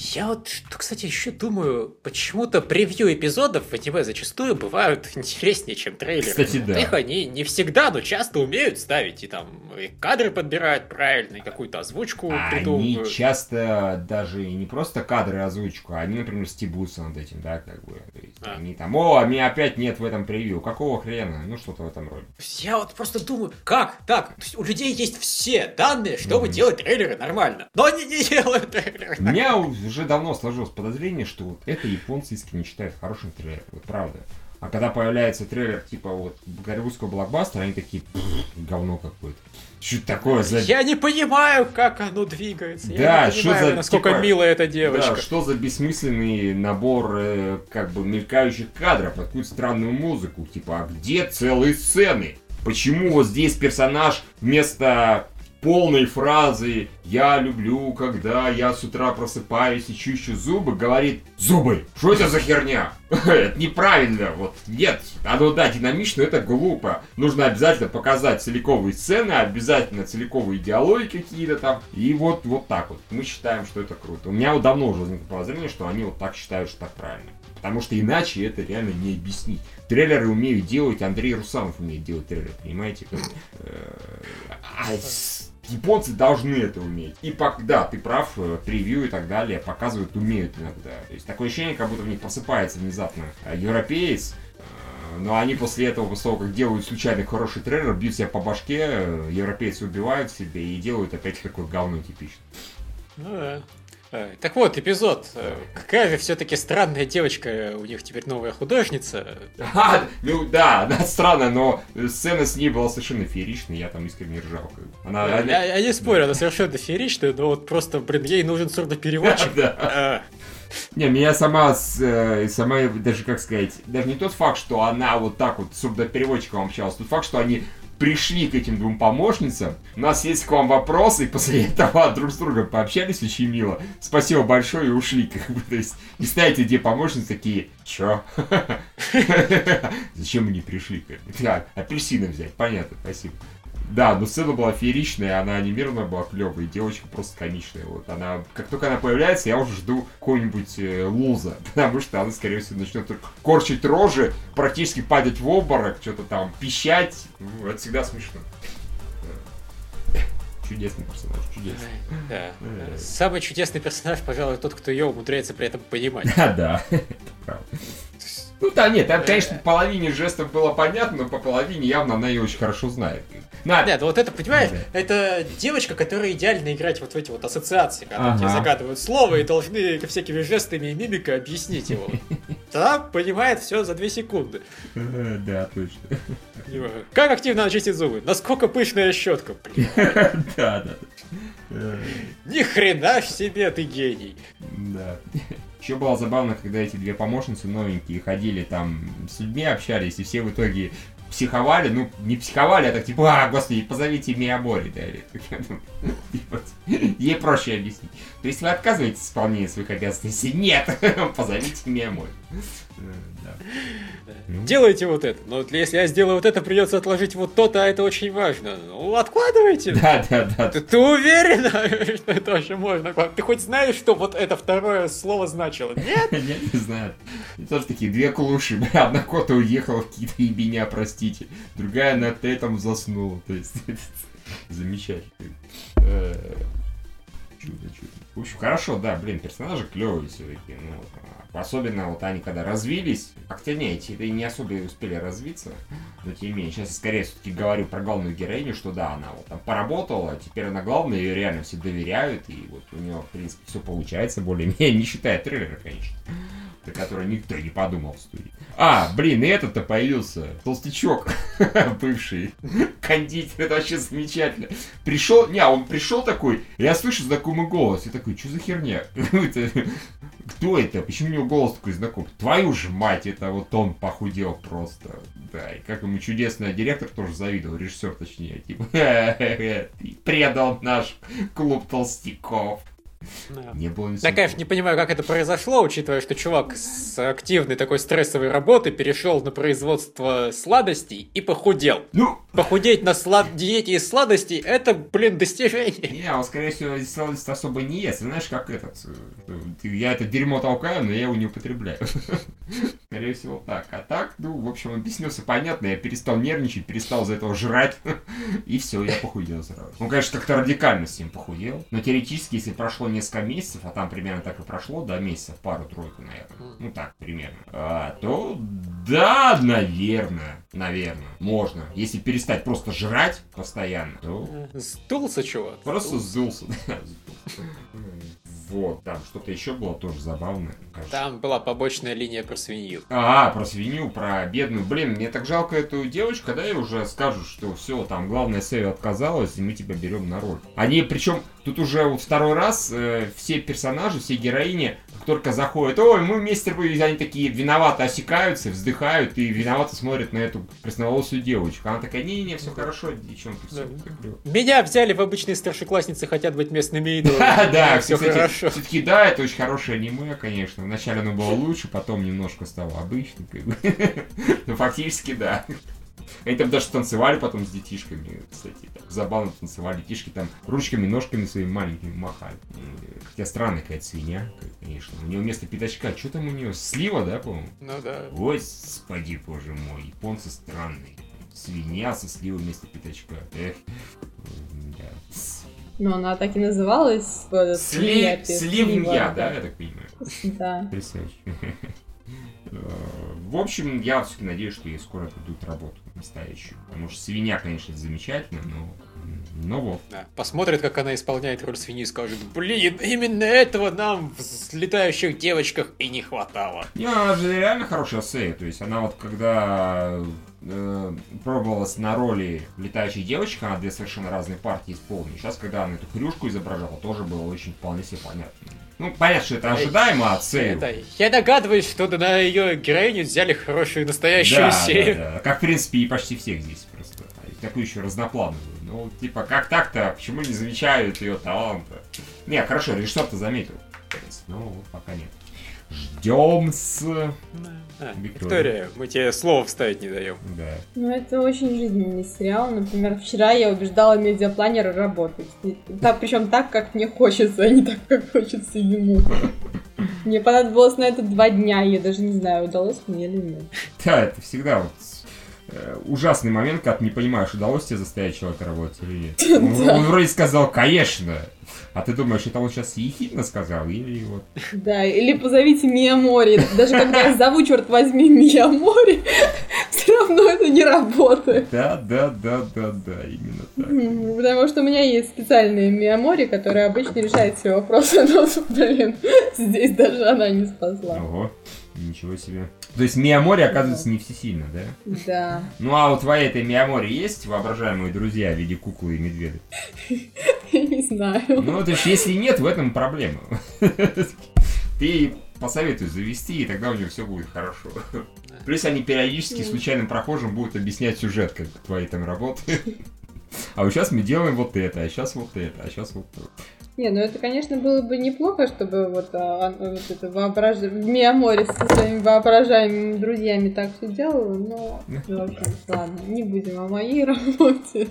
Я вот, что, кстати, еще думаю, почему-то превью эпизодов в аниме зачастую бывают интереснее, чем трейлеры. Кстати, да. Их они не всегда, но часто умеют ставить, и там и кадры подбирают правильно, и какую-то озвучку Они придумывают. часто даже не просто кадры и озвучку, а они, например, стебутся над этим, да, как бы. А. Они там, о, а меня опять нет в этом превью. Какого хрена? Ну, что-то в этом роде. Я вот просто думаю, как так? То есть у людей есть все данные, чтобы Мгм. делать трейлеры нормально, но они не делают трейлеры. У меня уже давно сложилось подозрение, что вот это японцы искренне считают хорошим трейлером. Вот правда. А когда появляется трейлер типа вот голливудского блокбастера, они такие, «Пф, говно какое-то. Что такое за... Я не понимаю, как оно двигается. Да, я не что понимаю, за, насколько типа, милая эта Да, девочка. что за бессмысленный набор э, как бы мелькающих кадров, под какую-то странную музыку, типа, а где целые сцены? Почему вот здесь персонаж вместо полной фразы «Я люблю, когда я с утра просыпаюсь и чищу зубы», говорит «Зубы! Что это за херня?» Это неправильно, вот нет. Оно, да, динамично, это глупо. Нужно обязательно показать целиковые сцены, обязательно целиковые диалоги какие-то там. И вот, вот так вот. Мы считаем, что это круто. У меня вот давно уже возникло подозрение, что они вот так считают, что так правильно. Потому что иначе это реально не объяснить. Трейлеры умеют делать, Андрей Русанов умеет делать трейлеры, понимаете? Э, а Японцы должны это уметь. И да, ты прав, э, превью и так далее показывают, умеют иногда. То есть такое ощущение, как будто в них просыпается внезапно э, европеец, э, но они после этого, после того, как делают случайно хороший трейлер, бьют себя по башке, европейцы убивают себе и делают опять такое говно типичное. Ну да. Э, Так вот, эпизод. Э, Какая же все-таки странная девочка, у них теперь новая художница. А, ну да, она странная, но сцена с ней была совершенно фееричная, я там искренне ржал. Она, Я, она- я- я не спорю, она совершенно фееричная, но вот просто, блин, ей нужен сурдопереводчик. Да. Э, Не, меня сама, э, сама, даже как сказать, даже не тот факт, что она вот так вот с сурдопереводчиком общалась, тот факт, что они пришли к этим двум помощницам, у нас есть к вам вопросы, и после этого друг с другом пообщались очень мило. Спасибо большое и ушли, как бы, то есть, и знаете, где помощницы такие, чё? Зачем мы не пришли? апельсины взять, понятно, спасибо. Да, но сцена была фееричная, она анимированная была клевая, и девочка просто комичная. Вот она, как только она появляется, я уже жду какого-нибудь э, луза, потому что она, скорее всего, начнет корчить рожи, практически падать в обморок, что-то там пищать. Ну, это всегда смешно. Э, Чудесный персонаж, чудесный. да. Самый чудесный персонаж, пожалуй, тот, кто ее умудряется при этом понимать. Да, да. Ну да, нет, там, конечно, по половине жестов было понятно, но по половине явно она ее очень хорошо знает. На, Нет, вот это, понимаешь, Да. это девочка, которая идеально играть вот в эти вот ассоциации, когда Ага. тебе загадывают слово и должны всякими жестами и мимикой объяснить его. Она понимает все за две секунды. Да, точно. Как активно она чистит зубы? Насколько пышная щетка? Блин, Да, да. Ни хрена себе ты гений. Да. Еще было забавно, когда эти две помощницы новенькие ходили там с людьми общались, и все в итоге психовали, ну, не психовали, а так типа, а, господи, позовите Миябори, да, или Ей проще объяснить. То есть вы отказываетесь от исполнения своих обязанностей? Нет, позовите Миябори. Ну. Делайте вот это. Но вот если я сделаю вот это, придется отложить вот то-то, а это очень важно. Ну, откладывайте. Да, да, да. Ты, ты уверена, что это вообще можно? Ты хоть знаешь, что вот это второе слово значило? Нет? Нет, не знаю. Тоже такие две клуши. Одна кота уехала в какие-то ебеня, простите. Другая на этом заснула. То есть, замечательно. Э, Чудо, чудо. В общем, хорошо, да, блин, персонажи клевые все-таки. Ну, особенно вот они когда развились. Хотя не, эти и не особо и успели развиться. Но тем не менее, сейчас я скорее все-таки говорю про главную героиню, что да, она вот там поработала, теперь она главная, ее реально все доверяют, и вот у нее, в принципе, все получается более-менее, не считая трейлера, конечно. Про который никто не подумал в студии. А, блин, и этот-то появился. Толстячок бывший. Кондитер, это вообще замечательно. Пришел, не, он пришел такой, я слышу знакомый голос. Я такой, что за херня? Кто это? Почему у него голос такой знакомый? Твою же мать, это вот он похудел просто. Да, и как ему чудесный директор тоже завидовал, режиссер точнее. Типа, предал наш клуб толстяков. Не было Я, конечно, не понимаю, как это произошло, учитывая, что чувак с активной такой стрессовой работы перешел на производство сладостей и похудел. Ну, Похудеть на слад... диете из сладостей – это, блин, достижение. Не, он, скорее всего, сладость особо не ест. Знаешь, как этот... э, Я это дерьмо толкаю, но я его не употребляю. Скорее всего, так. А так, ну, в общем, объяснился понятно. Я перестал нервничать, перестал за этого жрать. И все, я похудел сразу. Ну, конечно, как-то радикально с ним похудел. Но теоретически, если прошло несколько месяцев, а там примерно так и прошло, да, месяцев, пару-тройку, наверное. Ну, так, примерно. А, то, да, наверное, наверное, можно. Если перестать просто жрать постоянно, то Сдулся, чувак. Просто сдулся, да. Вот, там что-то еще было тоже забавное. кажется. Там была побочная линия про свинью. А, про свинью, про бедную. Блин, мне так жалко эту девочку, когда ей уже скажут, что все, там главная Сэви отказалась, и мы тебя берем на роль. Они, причем, тут уже вот второй раз э, все персонажи, все героини, как только заходят, ой, мы вместе тобой», они такие виновато осекаются, вздыхают и виновато смотрят на эту красноволосую девочку. Она такая, не-не-не, все хорошо, девчонки, все Да. Меня взяли в обычные старшеклассницы, хотят быть местными идолами. Да, да, все кстати, хорошо. Все-таки да, это очень хорошее аниме, конечно. Вначале оно было лучше, потом немножко стало обычным, как бы. Ну, фактически, да. Они там даже танцевали потом с детишками, кстати. так забавно танцевали. Детишки там ручками, ножками своими маленькими махали. Хотя странная какая-то свинья, конечно. У нее вместо пятачка, что там у нее? Слива, да, по-моему? Ну да. Господи, боже мой, японцы странные. Свинья со сливой вместо пятачка. Эх. Да. Но она так и называлась. Сли- Сливня, да, я так понимаю. Да. Потрясающе. В общем, я все-таки надеюсь, что ей скоро дадут работу настоящую. Потому что свинья, конечно, замечательно, но... Но вот. Да. Посмотрит, как она исполняет роль свиньи и скажет, блин, именно этого нам в летающих девочках и не хватало. Не, она же реально хорошая сея. То есть она вот когда э, пробовалась на роли летающей девочки, она две совершенно разные партии исполнила. Сейчас, когда она эту хрюшку изображала, тоже было очень вполне себе понятно. Ну, понятно, что это ожидаемо от Сеи. Это, я догадываюсь, что на ее героиню взяли хорошую настоящую Да, серию. да, да. Как, в принципе, и почти всех здесь просто. И Такую еще разноплановую. Ну, типа, как так-то? Почему не замечают ее таланта? Не, хорошо, режиссер-то заметил. Ну, вот пока нет. Ждем с... А, Виктория. Мы тебе слово вставить не даем. Да. Ну, это очень жизненный сериал. Например, вчера я убеждала медиапланера работать. Так, причем так, как мне хочется, а не так, как хочется ему. Мне понадобилось на это два дня, я даже не знаю, удалось мне или нет. Да, это всегда вот ужасный момент, когда ты не понимаешь, удалось тебе заставить человека работать или нет. Он, он вроде сказал, конечно. А ты думаешь, это он сейчас ехидно сказал или вот... Да, или позовите Миямори. Даже когда я зову, черт возьми, Миямори, все равно это не работает. Да, да, да, да, да, именно так. Потому что у меня есть специальная Миамори, которая обычно решает все вопросы, но, блин, здесь даже она не спасла. Ого, ничего себе. То есть Миямори, оказывается, не всесильна, да? Да. Ну а у твоей этой Миямори есть воображаемые друзья в виде куклы и медведя? Я не знаю. Ну, то есть, если нет, в этом проблема. Ты ей посоветуй завести, и тогда у нее все будет хорошо. Плюс они периодически случайным прохожим будут объяснять сюжет, как твои там работают. А вот сейчас мы делаем вот это, а сейчас вот это, а сейчас вот то. Не, ну это, конечно, было бы неплохо, чтобы вот, а, вот это воображ... Миамори со своими воображаемыми друзьями так все делала, но, в общем, ладно, не будем о моей работе.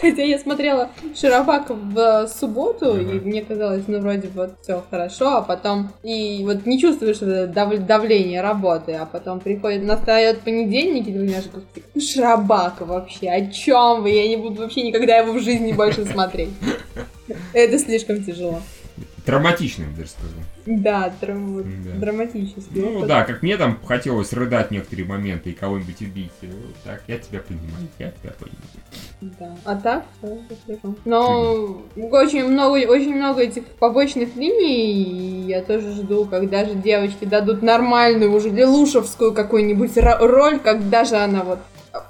Хотя я смотрела Широбак в субботу, и мне казалось, ну, вроде вот все хорошо, а потом и вот не чувствуешь дав- давление работы, а потом приходит, настает понедельник, и думаешь, господи, ну, Широбак вообще, о чем вы? Я не буду вообще никогда его в жизни больше смотреть. Это слишком тяжело. Бы даже сказал. Да, вот Да. драматически. Ну опыт. да, как мне там хотелось рыдать некоторые моменты и кого-нибудь убить. Ну, Так, я тебя понимаю, я тебя понимаю. Да. А так, всё, слишком. Но очень много, очень много этих побочных линий, и я тоже жду, когда же девочки дадут нормальную уже лелушевскую какую-нибудь ро- роль, когда же она вот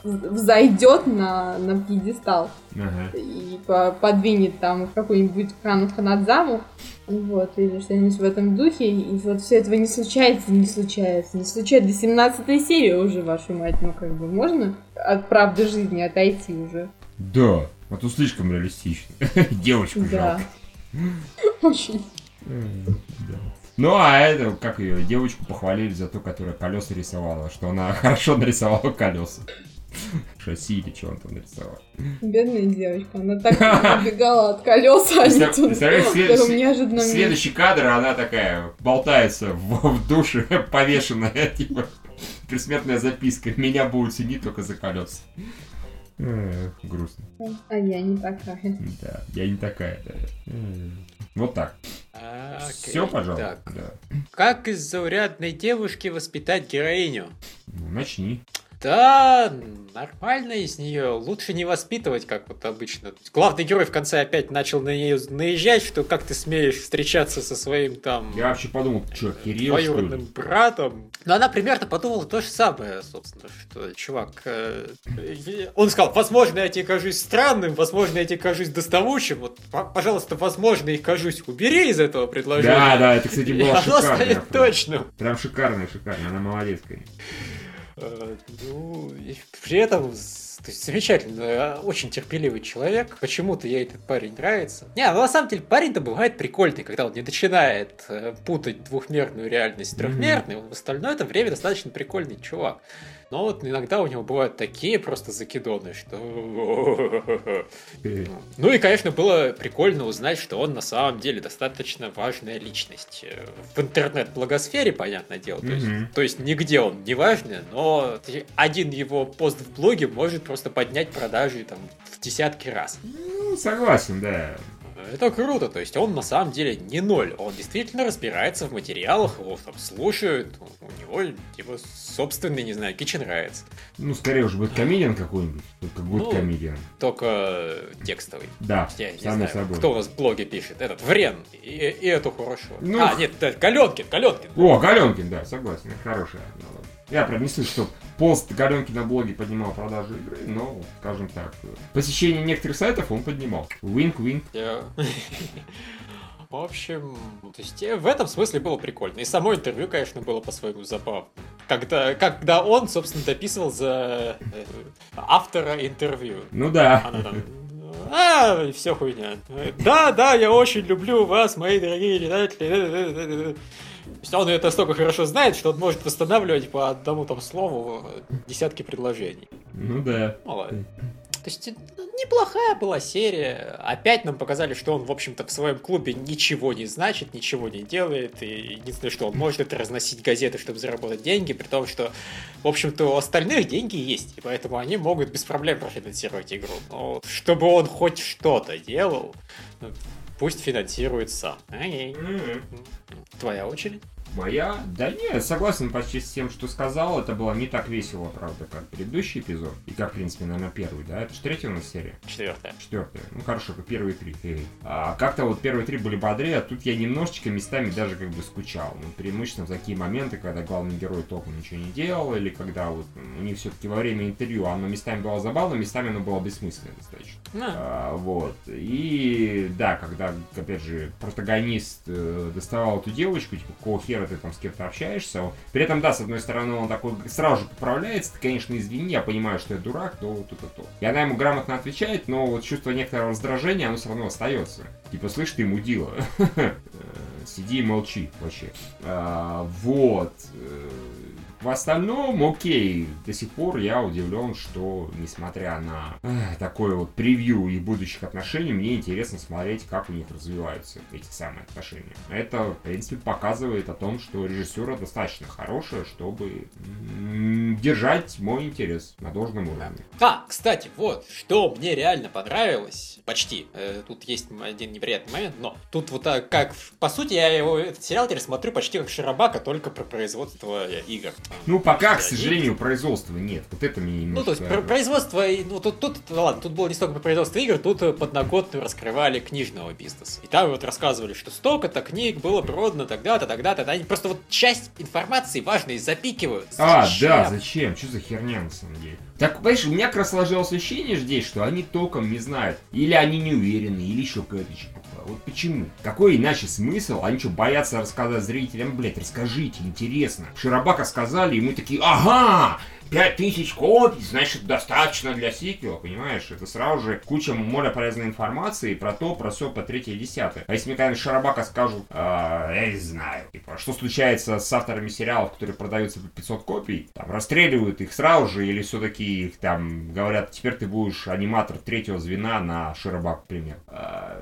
взойдет на, на пьедестал Ага. и по- подвинет там какую-нибудь Хану Ханадзаму. Вот, или что-нибудь в этом духе. И вот все этого не случается, не случается, не случается. До 17 серии уже, вашу мать, ну как бы можно от правды жизни отойти уже. Да, а то слишком реалистично. Девочку Да. жалко. Очень. Да. Ну, а это, как ее, девочку похвалили за то, которая колеса рисовала, что она хорошо нарисовала колеса. Шасси или что он там нарисовал. Бедная девочка, она так убегала от колеса, а Представ- тут. неожиданно Следующий кадр, она такая болтается в, в душе, повешенная, типа, предсмертная записка. Меня будут ценить только за колеса. Эх, Грустно. А я не такая. Да, я не такая, да. Вот так. Окей. Все, пожалуйста. Так, Да. как из заурядной девушки воспитать героиню? Ну, начни. Да, нормально из нее. Лучше не воспитывать, как вот обычно. Главный герой в конце опять начал на нее наезжать, что как ты смеешь встречаться со своим там Я вообще подумал, что, охерел, что двоюродным братом. Но она примерно подумала то же самое, собственно, что чувак, э, он сказал, возможно, я тебе кажусь странным, возможно, я тебе кажусь доставучим, вот, пожалуйста, возможно, я кажусь убери из этого предложения. Да, да, это, кстати, И было шикарно. точным. Прям шикарно, шикарно. Она молодец, конечно. Э, Ну, при этом то есть, замечательно, э, очень терпеливый человек. Почему-то ей этот парень нравится. Не, ну на самом деле парень-то бывает прикольный, когда он не начинает э, путать двухмерную реальность с трехмерной. Он в остальное это время достаточно прикольный чувак. Но вот иногда у него бывают такие просто закидоны, что... Ну и, конечно, было прикольно узнать, что он на самом деле достаточно важная личность. Э, В интернет-благосфере, понятное дело. То есть, то есть нигде он не важный, но один его пост в блоге может просто поднять продажи там в десятки раз. Ну, согласен, да. Это круто, то есть он на самом деле не ноль, он действительно разбирается в материалах, его там слушают, у него его собственный, не знаю, Кичи нравится, Ну, скорее уже будет комедиан какой-нибудь. Только будет Ну, комедиан. только э, текстовый. Да, Я не знаю, собой. кто у нас в блоге пишет, этот Врен, и, и эту хорошо. Ну, а, нет, да, Галенкин, Галенкин. О, Галенкин, да, согласен, хорошая. ну. Я, правда, не слышу, что пост Галенкин на блоге поднимал продажи игры, но, скажем так, посещение некоторых сайтов он поднимал. Винк-винк. В общем, то есть э, в этом смысле было прикольно. И само интервью, конечно, было по-своему забавно. Когда, когда он, собственно, дописывал за э, автора интервью. Ну да. Она там, а, все хуйня. Да, да, я очень люблю вас, мои дорогие читатели. То есть он это настолько хорошо знает, что он может восстанавливать по одному там слову десятки предложений. Ну да. Молодец. То есть э, неплохая была серия. Опять нам показали, что он, в общем-то, в своем клубе ничего не значит, ничего не делает. И единственное, что он может, это разносить газеты, чтобы заработать деньги, при том, что, в общем-то, у остальных деньги есть. И поэтому они могут без проблем профинансировать игру. Но чтобы он хоть что-то делал, ну, пусть финансирует сам. Твоя очередь. Моя? Да нет, согласен почти с тем, что сказал. Это было не так весело, правда, как предыдущий эпизод. И как, в принципе, наверное, первый, да? Это же третья у нас серия? Четвертая. Четвертая. Ну хорошо, первые три. А, как-то вот первые три были бодрее, а тут я немножечко местами даже как бы скучал. Ну, преимущественно в такие моменты, когда главный герой толком ничего не делал, или когда вот у них все-таки во время интервью оно местами было забавно, местами оно было бессмысленно достаточно. А, вот. И да, когда, опять же, протагонист э, доставал эту девочку, типа, какого хера ты там с кем-то общаешься, он... при этом, да, с одной стороны, он такой сразу же поправляется, ты, конечно, извини, я понимаю, что я дурак, то вот это то. И она ему грамотно отвечает, но вот чувство некоторого раздражения, оно все равно остается. Типа, слышь, ты мудила. Э, сиди и молчи вообще. А, вот. Э, в остальном, окей, до сих пор я удивлен, что, несмотря на э, такое вот превью их будущих отношений, мне интересно смотреть, как у них развиваются эти самые отношения. Это, в принципе, показывает о том, что режиссера достаточно хорошая, чтобы держать мой интерес на должном уровне. А, кстати, вот, что мне реально понравилось, почти, э, тут есть один неприятный момент, но тут вот так, как, по сути, я его, этот сериал теперь смотрю почти как Шарабака, только про производство игр. Ну, пока, к сожалению, производства нет. Вот это мне Ну, то есть, про- производство, и- ну, тут, тут, ладно, тут было не столько про производство игр, тут э, подноготную раскрывали книжного бизнеса. И там вот рассказывали, что столько-то книг было продано тогда-то, тогда-то. Они просто вот часть информации важной запикивают. А, Зачем? да, зачем? Что за херня на самом деле? Так, понимаешь, у меня как раз сложилось ощущение здесь, что они толком не знают. Или они не уверены, или еще какая-то чепуха. Вот почему? Какой иначе смысл? Они что, боятся рассказать зрителям? Блять, расскажите, интересно. Широбака сказали, и мы такие, ага, пять тысяч копий, значит, достаточно для сиквела, понимаешь? Это сразу же куча море полезной информации про то, про все, по третье, десятое. А если мне когда Шарабака скажут, «А, я не знаю, типа, что случается с авторами сериалов, которые продаются по 500 копий, там, расстреливают их сразу же, или все-таки их там говорят, теперь ты будешь аниматор третьего звена на Шарабак, например.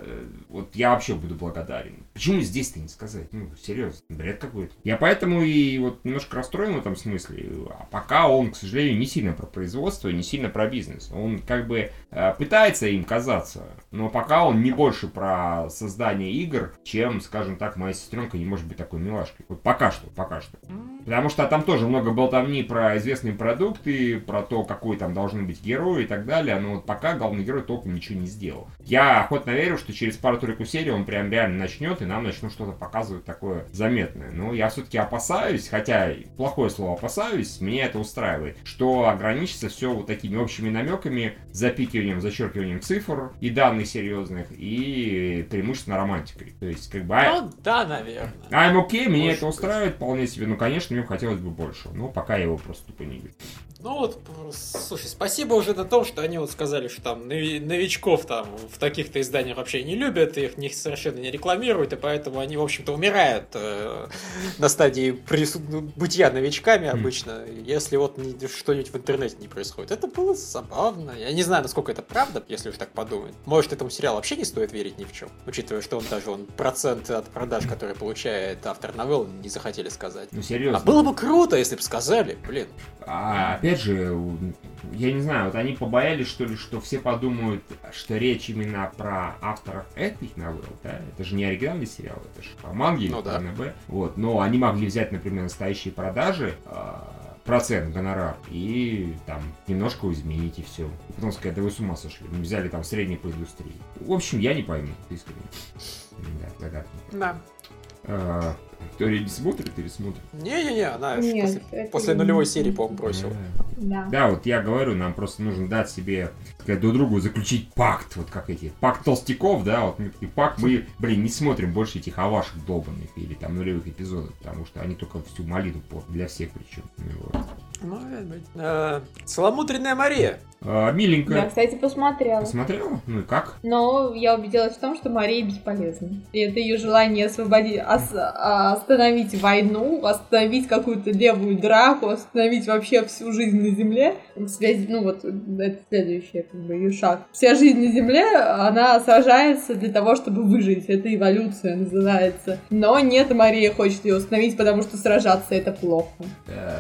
А, вот я вообще буду благодарен. Почему здесь-то не сказать? Ну, серьезно, бред какой-то. Я поэтому и вот немножко расстроен в этом смысле. А пока он, к сожалению, не сильно про производство, не сильно про бизнес. Он как бы э, пытается им казаться, но пока он не больше про создание игр, чем, скажем так, моя сестренка не может быть такой милашкой. Вот пока что, пока что. Потому что там тоже много болтовни про известные продукты, про то, какой там должны быть герои и так далее, но вот пока главный герой толком ничего не сделал. Я охотно верю, что через пару-тройку серий он прям реально начнет, и нам начнут что-то показывать такое заметное. Но я все-таки опасаюсь, хотя плохое слово опасаюсь, меня это устраивает, что ограничится все вот такими общими намеками, запикиванием, зачеркиванием цифр и данных серьезных, и преимущественно романтикой. То есть, как бы... а- Ну, да, наверное. I'm okay, меня Может это быть. устраивает вполне себе. Ну, конечно, мне хотелось бы больше. Но пока я его просто тупо не вижу. Ну вот, слушай, спасибо уже на том, что они вот сказали, что там нови- новичков там в таких-то изданиях вообще не любят, их них совершенно не рекламируют, и поэтому они, в общем-то, умирают э, на стадии прису- ну, бытия новичками обычно, если вот ни- что-нибудь в интернете не происходит. Это было забавно. Я не знаю, насколько это правда, если уж так подумать. Может, этому сериалу вообще не стоит верить ни в чем, учитывая, что он даже он процент от продаж, который получает автор новелл, не захотели сказать. Ну, А серьезно. было бы круто, если бы сказали, блин. А, опять же, я не знаю, вот они побоялись, что ли, что все подумают, что речь именно про авторов этих новелл, да? Это же не оригинальный сериал, это же по манге или Ну да. АНБ. Вот, но они могли взять, например, настоящие продажи, а, процент, гонорар, и там немножко изменить и все. И потом сказать, да вы с ума сошли. Мы взяли там средний по индустрии. В общем, я не пойму, искренне. Да, загадка. Да. Виктория не смотрит или смотрит? Не-не-не, она Нет, после, это после не- нулевой серии, по-моему, бросила. Да. Да, вот я говорю, нам просто нужно дать себе, сказать, друг другу заключить пакт, вот как эти, пакт толстяков, да, вот и пакт, мы, блин, не смотрим больше этих авашек долбанных или там нулевых эпизодов, потому что они только всю молитву по для всех причем. Ну, вот. Может быть. Целомудренная Мария. А, Я, миленькая. кстати, посмотрела. Посмотрела? Ну и как? Но я убедилась в том, что Мария бесполезна. И это ее желание освободить, ос- а, остановить войну, остановить какую-то левую драку, остановить вообще всю жизнь на Земле. В связи, ну вот, это следующий как бы, ее шаг. Вся жизнь на Земле, она сражается для того, чтобы выжить. Это эволюция называется. Но нет, Мария хочет ее остановить, потому что сражаться это плохо.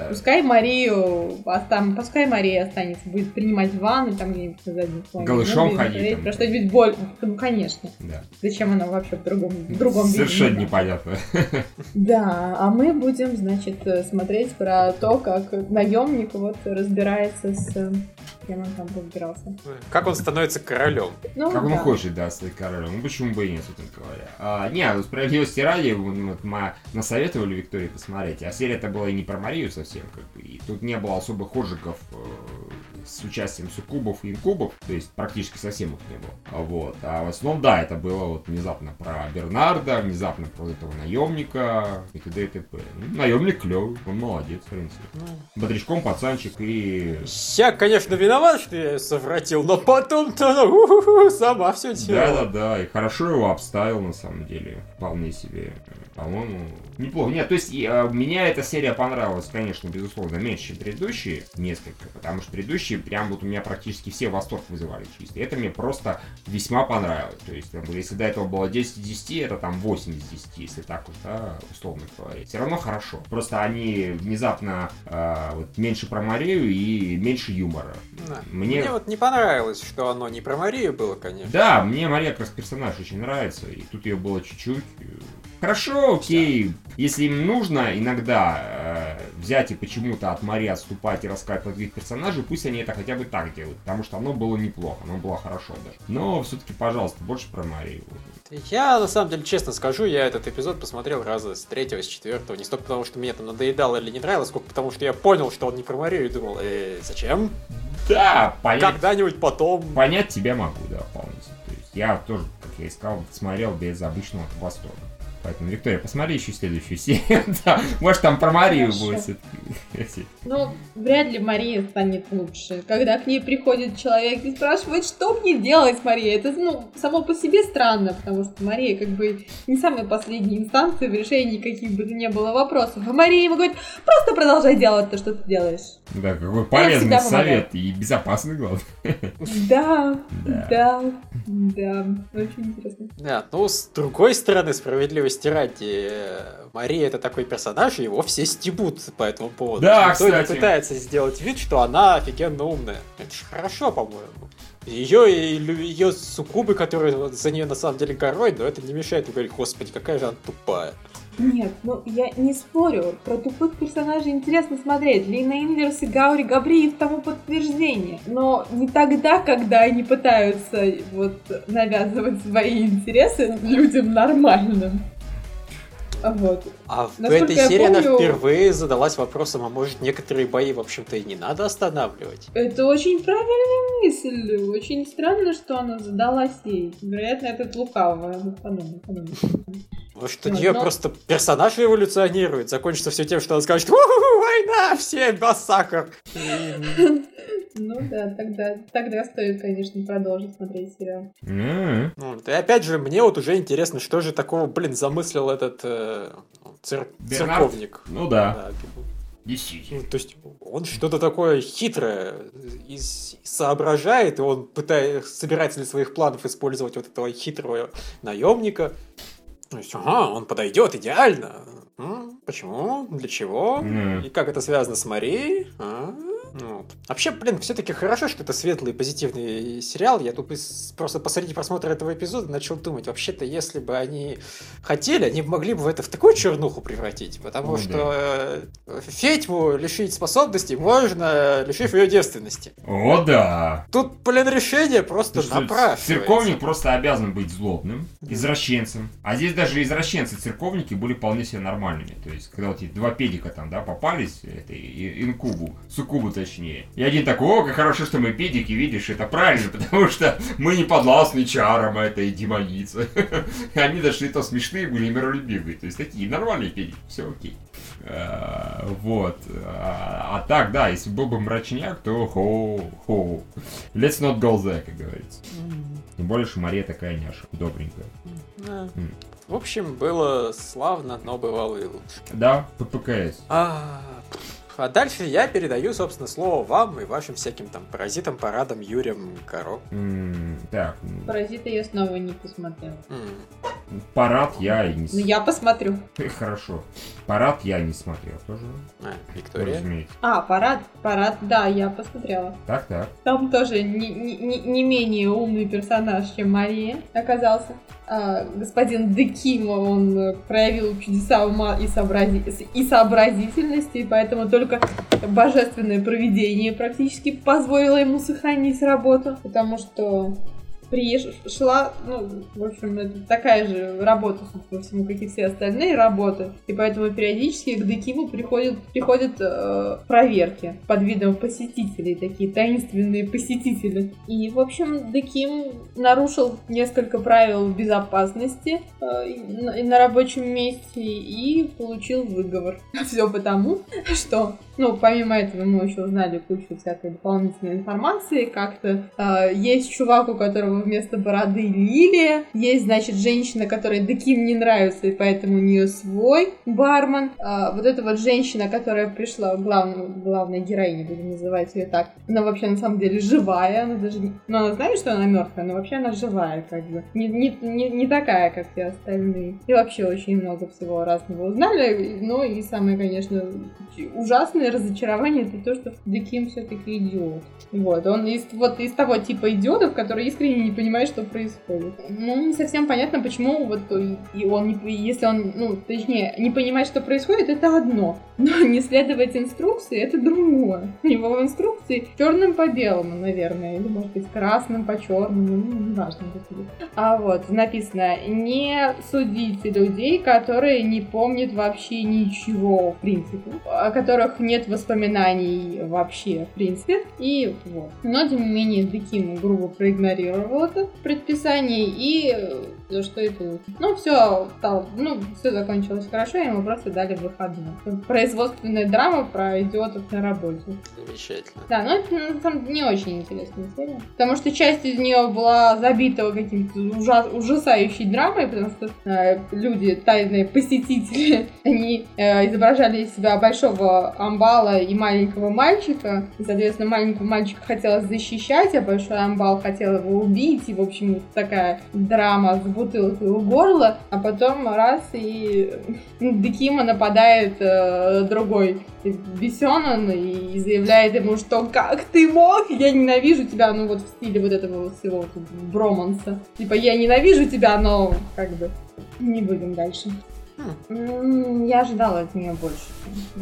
Пускай Марию а там, пускай Мария останется, будет принимать ванны там где-нибудь на заднем фоне. Голышом Ну, ходить. Про что-нибудь боль. Ну, конечно. Да. Зачем она вообще в другом, в другом виде? Совершенно знаю. непонятно. Да, а мы будем, значит, смотреть про то, как наемник вот разбирается с... Кем он там разбирался. Как он становится королем? Ну, Как он да. хочет, да, стать королем. Ну почему бы и нет, собственно говоря. А, не, ну, справедливости ради, вот мы насоветовали Виктории посмотреть. А серия-то была и не про Марию совсем, как бы. И тут не было особых отжигов э, с участием суккубов и инкубов. То есть практически совсем их не было. Вот. А в основном, да, это было вот внезапно про Бернарда, внезапно про этого наемника и т.д. и т.п. Ну, наемник клевый, он молодец, в принципе. Бодрячком пацанчик и Я, конечно, виноват, что я ее совратил, но потом-то она сама все делала. да, да, и хорошо его обставил на самом деле. Вполне себе. По-моему, неплохо. Нет, то есть и, а, меня эта серия понравилась, конечно, безусловно, меньше, чем предыдущие несколько, потому что предыдущие прям вот у меня практически все восторг вызывали чисто. Это мне просто весьма понравилось. То есть, если до этого было 10 из 10, это там 8 из 10, если так вот, да, условно говоря. Все равно хорошо. Просто они внезапно а, вот, меньше про Марию и меньше юмора. Да. Мне- Мне вот не понравилось, что оно не про Марию было, конечно. Да, мне Мария как персонаж очень нравится, и тут ее было чуть-чуть. Хорошо, окей. Если им нужно иногда э, взять и почему-то от Марии отступать и рассказать других персонажей, пусть они это хотя бы так делают, потому что оно было неплохо, оно было хорошо даже. Но все-таки, пожалуйста, больше про Марию. Я, на самом деле, честно скажу, я этот эпизод посмотрел раза с третьего, с четвертого. Не столько потому, что мне это надоедало или не нравилось, сколько потому, что я понял, что он не про Марию и думал, э, зачем? Да, понять, Когда-нибудь потом. понять тебя могу, да, полностью. То есть я тоже, как я и сказал, смотрел без обычного восторга. Поэтому, Виктория, посмотри еще следующую серию. да, может, там про Марию Хорошо. будет. Ну, вряд ли Мария станет лучше. Когда к ней приходит человек и спрашивает, что мне делать, Мария, это, ну, само по себе странно, потому что Мария как бы не самая последняя инстанция в решении каких бы то ни было вопросов. А Мария ему говорит, просто продолжай делать то, что ты делаешь. Да, какой полезный совет и безопасный, главное. Да, Да. да, да, очень интересно. Да, ну, с другой стороны, справедливости ради, э, Мария это такой персонаж, и его все стебут по этому поводу. Да, Никто не кстати. пытается сделать вид, что она офигенно умная. Это же хорошо, по-моему. Ее и ее суккубы, которые за нее на самом деле горой, но это не мешает ей говорить, господи, какая же она тупая. Нет, ну я не спорю, про тупых персонажей интересно смотреть. Лина Инверс и Гаури Габриев тому подтверждение. Но не тогда, когда они пытаются вот навязывать свои интересы людям нормальным. Вот. А в Насколько этой серии она помню- впервые задалась вопросом, а может некоторые бои, в общем-то, и не надо останавливать. Это очень правильная мысль. Очень странно, что она задалась ей. Вероятно, это лукавое. Ну, подумай, подумай. Может, у нее просто персонаж эволюционирует, закончится все тем, что она скажет «У-ху-ху, война, все массакр. И, Ну да, тогда, тогда стоит, конечно, продолжить смотреть сериал. М, ну, и опять же, мне вот уже интересно, что же такого, блин, замыслил этот э, Бернард? церковник. Ну да, Да, действительно. ну, то есть он что-то такое хитрое из- соображает, и он пытается, собирается для своих планов использовать вот этого хитрого наемника. То есть, ага, он подойдет идеально. М, Почему? Для чего? М. И как это связано с Марией? А? Ну, вот. Вообще, блин, все-таки хорошо, что это светлый позитивный сериал. Я тут из- просто посреди просмотра этого эпизода начал думать, вообще-то, если бы они хотели, они могли бы это в такую чернуху превратить. Потому Ну что э, Федьму лишить способностей можно, лишив ее девственности. О, да. Тут, блин, решение просто что напрашивается. Церковник просто обязан быть злобным, извращенцем. А здесь даже извращенцы церковники были вполне себе нормальными. То есть, когда вот эти два педика там, да, попались, этой и- инкубу, суккубу точнее. И один такой, о, как хорошо, что мы педики, видишь, это правильно, потому что мы не подвластны чарам этой демоницы. И Они даже и то смешные были и миролюбивые. То есть, такие нормальные педики, все окей. А, Вот. А а так, да, если был бы мрачняк, то хо-хо. Let's not go there, как говорится. Тем более, что Мария такая няша, добренькая. В общем, было славно, но бывало и лучше. Да, ППКС. А, а дальше я передаю, собственно, слово вам и вашим всяким там паразитам, парадам, Юрям, Коро. М, Так, Паразиты я снова не посмотрела. М. Парад я и не Ну, смотрел. я посмотрю. Хорошо. Парад я не смотрел тоже. А, Виктория. Разумеется. А, парад, парад, да, я посмотрела. Так, так. Там тоже не, не- не- не менее умный персонаж, чем Мария оказался. А, господин Декимо, он э, проявил чудеса ума и, сообрази- и сообразительности, и поэтому только божественное провидение практически позволило ему сохранить работу, потому что пришла, ну, в общем, это такая же работа, по всему, как и все остальные работы, и поэтому периодически к Декиму приходят, приходят э, проверки под видом посетителей, такие таинственные посетители. И, в общем, Деким нарушил несколько правил безопасности э, на, на рабочем месте и получил выговор. Все потому, что, ну, помимо этого мы еще узнали кучу всякой дополнительной информации, как-то э, есть чувак, у которого вместо бороды лилия, есть, значит, женщина, которой Деким не нравится, и поэтому у нее свой бармен. А, вот эта вот женщина, которая пришла, главная, главная героиня, будем называть ее так, она вообще на самом деле живая, она даже, ну, она знает, что она мертвая, но вообще она живая, как бы. Не, не, не, не такая, как все остальные. И вообще очень много всего разного узнали, ну и самое, конечно, ужасное разочарование, это то, что Деким все-таки идиот. Вот, он из, вот из того типа идиотов, которые искренне не понимают, что происходит. Ну, не совсем понятно, почему вот и он, не, если он, ну, точнее, не понимает, что происходит, это одно. Но не следовать инструкции, это другое. У него в инструкции черным по белому, наверное, или, может быть, красным по черному, ну, неважно. А вот написано, не судите людей, которые не помнят вообще ничего, в принципе, о которых нет воспоминаний вообще, в принципе. И вот. Но, тем не менее, Деким грубо проигнорировал это предписание и э, за что и получил. Ну, все, ну, все закончилось хорошо, ему просто дали выходной. Производственная драма про идиотов на работе. Замечательно. Да, но это на самом деле не очень интересная серия. Потому что часть из нее была забита каким-то ужас- ужасающей драмой, потому что э, люди, тайные посетители, они э, изображали из себя большого амбала и маленького мальчика. И, соответственно, маленького мальчика хотелось защищать, а большой амбал хотел его убить. И, в общем, такая драма с бутылкой у горла. А потом раз и Декима нападает э, другой Бесенон и заявляет ему, что как ты мог, я ненавижу тебя, ну вот в стиле вот этого всего броманса. Типа, я ненавижу тебя, но как бы не будем дальше. Я ожидала от нее больше.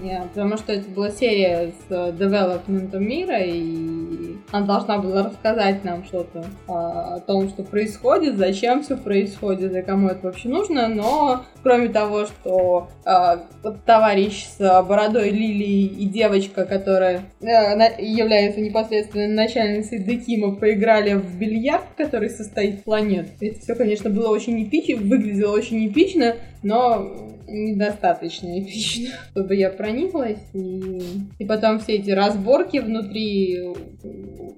Я- потому что это была серия с э, девелопментом мира, и она должна была рассказать нам что-то а, о том, что происходит, зачем все происходит и кому это вообще нужно. Но кроме того, что а, товарищ с бородой Лилии и девочка, которая на- является непосредственно начальницей Декима, поиграли в бильярд, который состоит планет. Это все, конечно, было очень эпично, выглядело очень эпично, но недостаточно эпично, чтобы я прониклась. И, и потом все эти разборки внутри,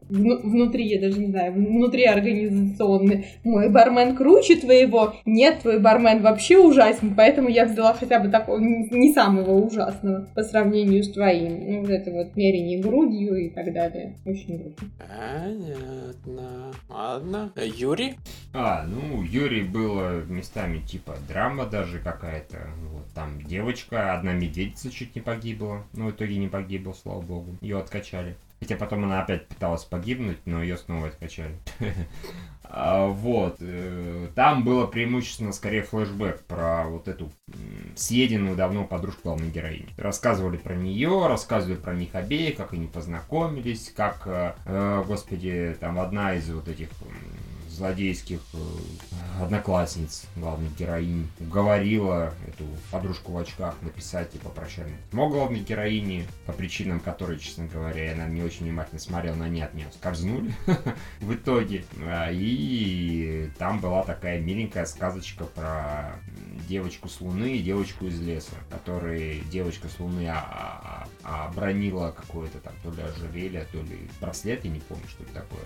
вну- внутри, я даже не знаю, внутри организационные. Мой бармен круче твоего. Нет, твой бармен вообще ужасен, поэтому я взяла хотя бы такого, не самого ужасного по сравнению с твоим. Ну, вот это вот мерение грудью и так далее. Очень грустно. Понятно. Ладно. Э, Юрий? А, ну, Юрий было местами типа драма даже какая-то. Вот там девочка, одна медведица чуть не погибла. Но в итоге не погибла, слава богу. Ее откачали. Хотя потом она опять пыталась погибнуть, но ее снова откачали. А, Вот. э, Там было преимущественно скорее флешбэк про вот эту съеденную давно подружку главной героини. Рассказывали про нее, рассказывали про них обеих, как они познакомились, как, э, э, господи, там одна из вот этих злодейских э, одноклассниц главных героинь уговорила эту подружку в очках написать типа прощальное письмо главной героини, по причинам которой, честно говоря, она не очень внимательно смотрела, но они от нее скользнули в итоге. А, И там была такая миленькая сказочка про девочку с Луны и девочку из леса, которые девочка с Луны а- а- а бронила какое-то там то ли ожерелье, то ли браслет, я не помню, что это такое.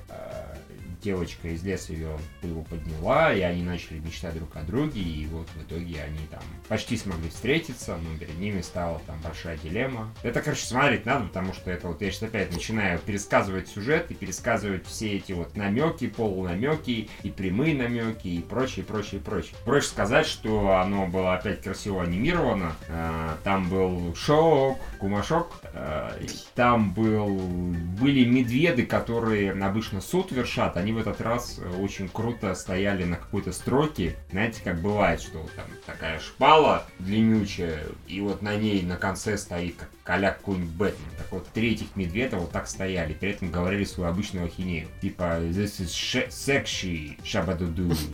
Девочка из леса ее его подняла, и они начали мечтать друг о друге, и вот в итоге они там почти смогли встретиться, но перед ними стала там большая дилемма. Это, короче, смотреть надо, потому что это вот я сейчас опять начинаю пересказывать сюжет и пересказывать все эти вот намеки, полунамеки и прямые намеки и прочее, прочее, прочее. Проще сказать, что оно было опять красиво анимировано. А, там был шок, кумашок, а, там был, были медведы, которые обычно суд вершат, они в этот раз очень круто стояли на какой-то строке. Знаете, как бывает, что там такая шпала длиннючая, и вот на ней на конце стоит как коляк какой-нибудь Бэтмен. Так вот, три этих медведя вот так стояли, при этом говорили свою обычную ахинею. Типа, this is sexy, шабадуду.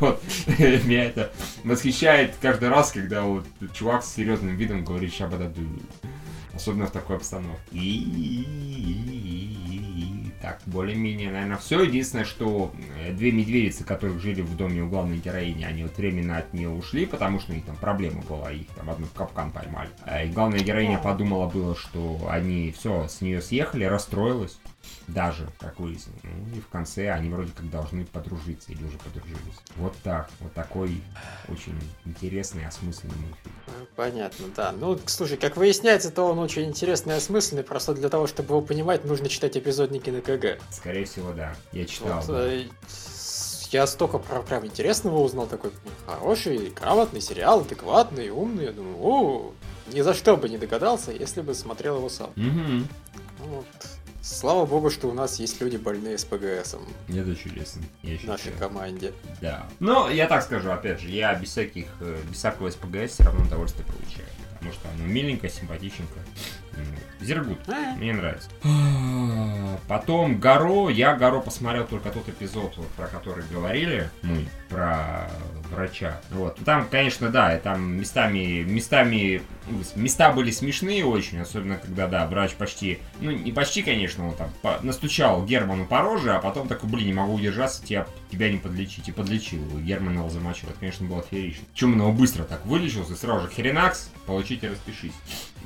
Вот. Меня это восхищает каждый раз, когда вот чувак с серьезным видом говорит шабададу. Особенно в такой обстановке. Так, более-менее, наверное, все. Единственное, что э, две медведицы, которых жили в доме у главной героини, они вот временно от нее ушли, потому что у них там проблема была, их там одну в капкан поймали. Э, и главная героиня подумала было, что они все, с нее съехали, расстроилась даже, как выяснилось. Ну, и в конце они вроде как должны подружиться или уже подружились. Вот так, вот такой очень интересный, осмысленный мультфильм. Ну, понятно, да. Ну, слушай, как выясняется, то он очень интересный и осмысленный, просто для того, чтобы его понимать, нужно читать эпизодники на КГ. Скорее всего, да. Я читал. Вот, да. Э, я столько про прям интересного узнал, такой хороший, грамотный сериал, адекватный, умный. Я думаю, о, ни за что бы не догадался, если бы смотрел его сам. Угу. Вот. Слава богу, что у нас есть люди больные с ПГСом. Это чудесно. Я в нашей команде. Да. Но я так скажу, опять же, я без всяких, э, без всякого СПГС все равно удовольствие получаю. Потому что оно миленько, симпатичненько. Зергут. А. Мне нравится. Потом Гаро. Я Гаро посмотрел только тот эпизод, вот, про который говорили мы, про врача. Вот. Там, конечно, да, там местами, местами, места были смешные очень, особенно когда, да, врач почти, ну, не почти, конечно, он там по, настучал Герману по роже, а потом такой, блин, не могу удержаться, тебя, тебя не подлечить. И подлечил его. Герман его замочил. Это, конечно, было феерично. Чем он его быстро так вылечился, сразу же хренакс, получите, распишись.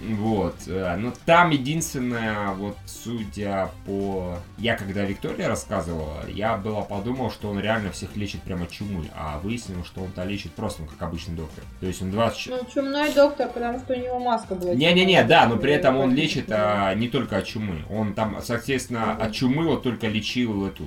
Вот. Э, но там единственное, вот судя по... Я когда Виктория рассказывала, я было подумал, что он реально всех лечит прямо чумой, а выяснилось, что он-то лечит просто ну, как обычный доктор. То есть он 20... Ну, чумной доктор, потому что у него маска была. Не-не-не, да, но при этом он лечит а, не только от чумы. Он там, соответственно, от чумы вот только лечил эту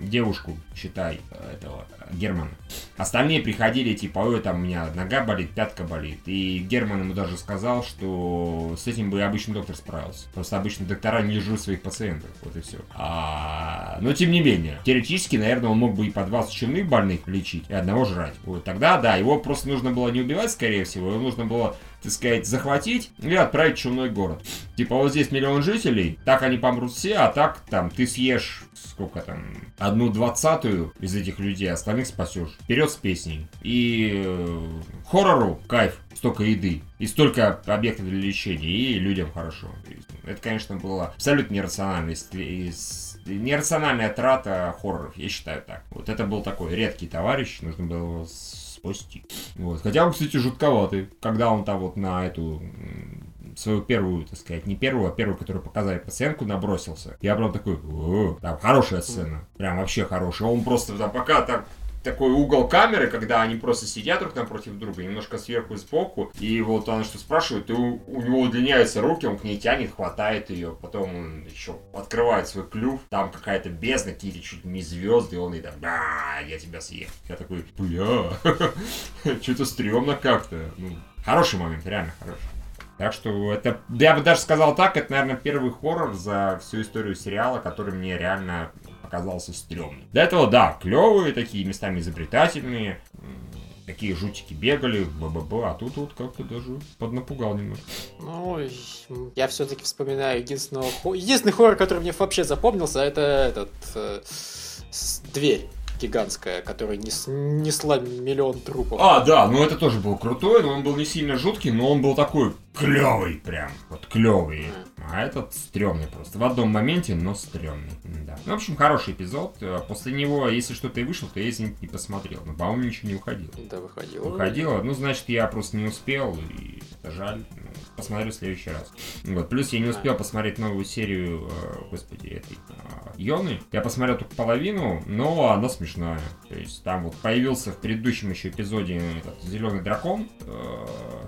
девушку, считай, этого Германа. Остальные приходили, типа, ой, там у меня нога болит, пятка болит. И Герман ему даже сказал, что с этим бы обычный доктор справился. Просто обычно доктора не жрут своих пациентов. Вот и все. А... Но тем не менее, теоретически, наверное, он мог бы и по 20 чумных больных лечить, и одного жрать. Вот тогда, да, его просто нужно было не убивать, скорее всего, его нужно было так сказать, захватить и отправить в чумной город. Типа вот здесь миллион жителей, так они помрут все, а так там ты съешь сколько там, одну двадцатую из этих людей, остальных спасешь. Вперед с песней. И э, хоррору кайф, столько еды и столько объектов для лечения, и людям хорошо. Это, конечно, было абсолютно нерационально. Нерациональная трата хорроров, я считаю так. Вот это был такой редкий товарищ, нужно было его спасти. Вот. Хотя он, кстати, жутковатый, когда он там вот на эту свою первую, так сказать, не первую, а первую, которую показали пациентку, набросился. Я прям такой, там хорошая сцена, прям вообще хорошая. Он просто там пока так такой угол камеры, когда они просто сидят друг напротив друга, немножко сверху и сбоку, и вот она что спрашивает, и у, у него удлиняются руки, он к ней тянет, хватает ее, потом он еще открывает свой клюв, там какая-то бездна, какие-то чуть не звезды, он и там, да, я тебя съем. Я такой, бля, что-то стрёмно как-то. Ну, хороший момент, реально хороший. Так что это, я бы даже сказал так, это, наверное, первый хоррор за всю историю сериала, который мне реально оказался стрёмным. До этого, да, клевые такие, местами изобретательные, такие жутики бегали, б-б-б, а тут вот как-то даже поднапугал немножко. Ну, я все-таки вспоминаю единственного, единственный хоррор, который мне вообще запомнился, это этот э, дверь гигантская, которая нес, несла миллион трупов. А, да, ну это тоже был крутой, но он был не сильно жуткий, но он был такой клевый прям, вот клевый. А этот стрёмный просто. В одном моменте, но стрёмный. Да. Ну, в общем, хороший эпизод. После него, если что-то и вышло, то я, извините, не посмотрел. Но, по-моему, ничего не выходило. Да, выходило. Выходило. Ну, значит, я просто не успел, и это жаль. посмотрю в следующий раз. Вот. Плюс я не успел посмотреть новую серию, э, господи, этой э, Йоны. Я посмотрел только половину, но она смешная. То есть там вот появился в предыдущем еще эпизоде этот зеленый дракон. Э,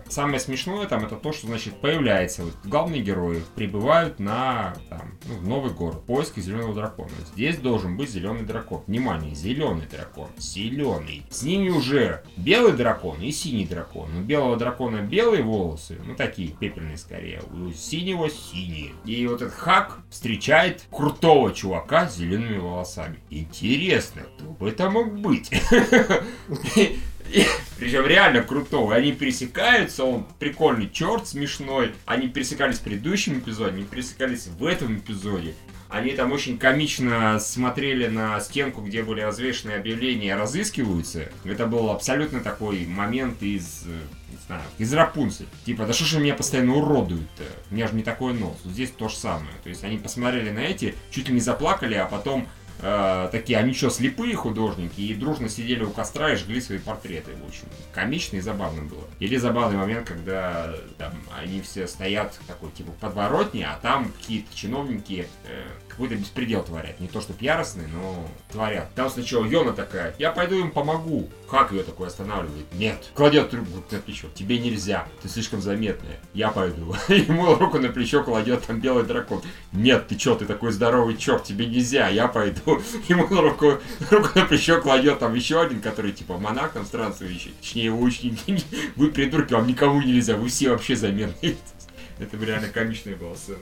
самое смешное там это то, что значит появляется вот главные герои прибывают на там, ну, в новый город поиски зеленого дракона. Здесь должен быть зеленый дракон. Внимание, зеленый дракон, зеленый. С ними уже белый дракон и синий дракон. У белого дракона белые волосы, ну такие пепельные скорее. У синего синие. И вот этот Хак встречает крутого чувака с зелеными волосами. Интересно, кто бы это мог быть? Причем реально крутого. Они пересекаются, он прикольный черт, смешной. Они пересекались в предыдущем эпизоде, они пересекались в этом эпизоде. Они там очень комично смотрели на стенку, где были развешены объявления «разыскиваются». Это был абсолютно такой момент из, э, знаю, из Рапунцель. Типа, да что ж меня постоянно уродуют-то? У меня же не такой нос. Здесь то же самое. То есть они посмотрели на эти, чуть ли не заплакали, а потом э, такие, они что, слепые художники, и дружно сидели у костра и жгли свои портреты. Очень комично и забавно было. Или забавный момент, когда там они все стоят такой, типа, подворотне, а там какие-то чиновники э, какой-то беспредел творят. Не то, что яростные, но творят. Там сначала Йона такая, я пойду им помогу. Как ее такой останавливает? Нет. Кладет трубку на плечо. Тебе нельзя. Ты слишком заметная. Я пойду. Ему руку на плечо кладет там белый дракон. Нет, ты что, ты такой здоровый черт, тебе нельзя. Я пойду. Ему руку, руку на плечо кладет там еще один, который типа монах там странствующий. Точнее, его ученики. Вы придурки, вам никому нельзя. Вы все вообще заметные. Это реально комичная была сцена.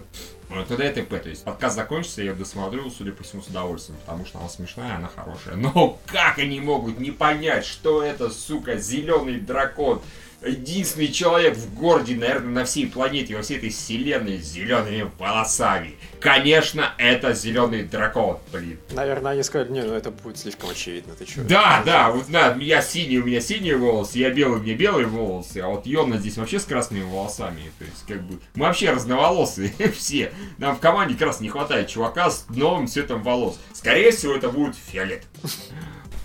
Тогда это п, то есть подкаст закончится, я досмотрю, судя по всему, с удовольствием, потому что она смешная, она хорошая. Но как они могут не понять, что это, сука, зеленый дракон? Единственный человек в городе, наверное, на всей планете, во всей этой вселенной с зелеными волосами. Конечно, это зеленый дракон, блин. Наверное, они сказали, не, ну это будет слишком очевидно, ты что? Да, да, вот да, я синий, у меня синие волосы, я белый, у меня белые волосы, а вот Йона здесь вообще с красными волосами, то есть как бы мы вообще разноволосые все. Нам в команде как раз не хватает чувака с новым цветом волос. Скорее всего, это будет фиолет.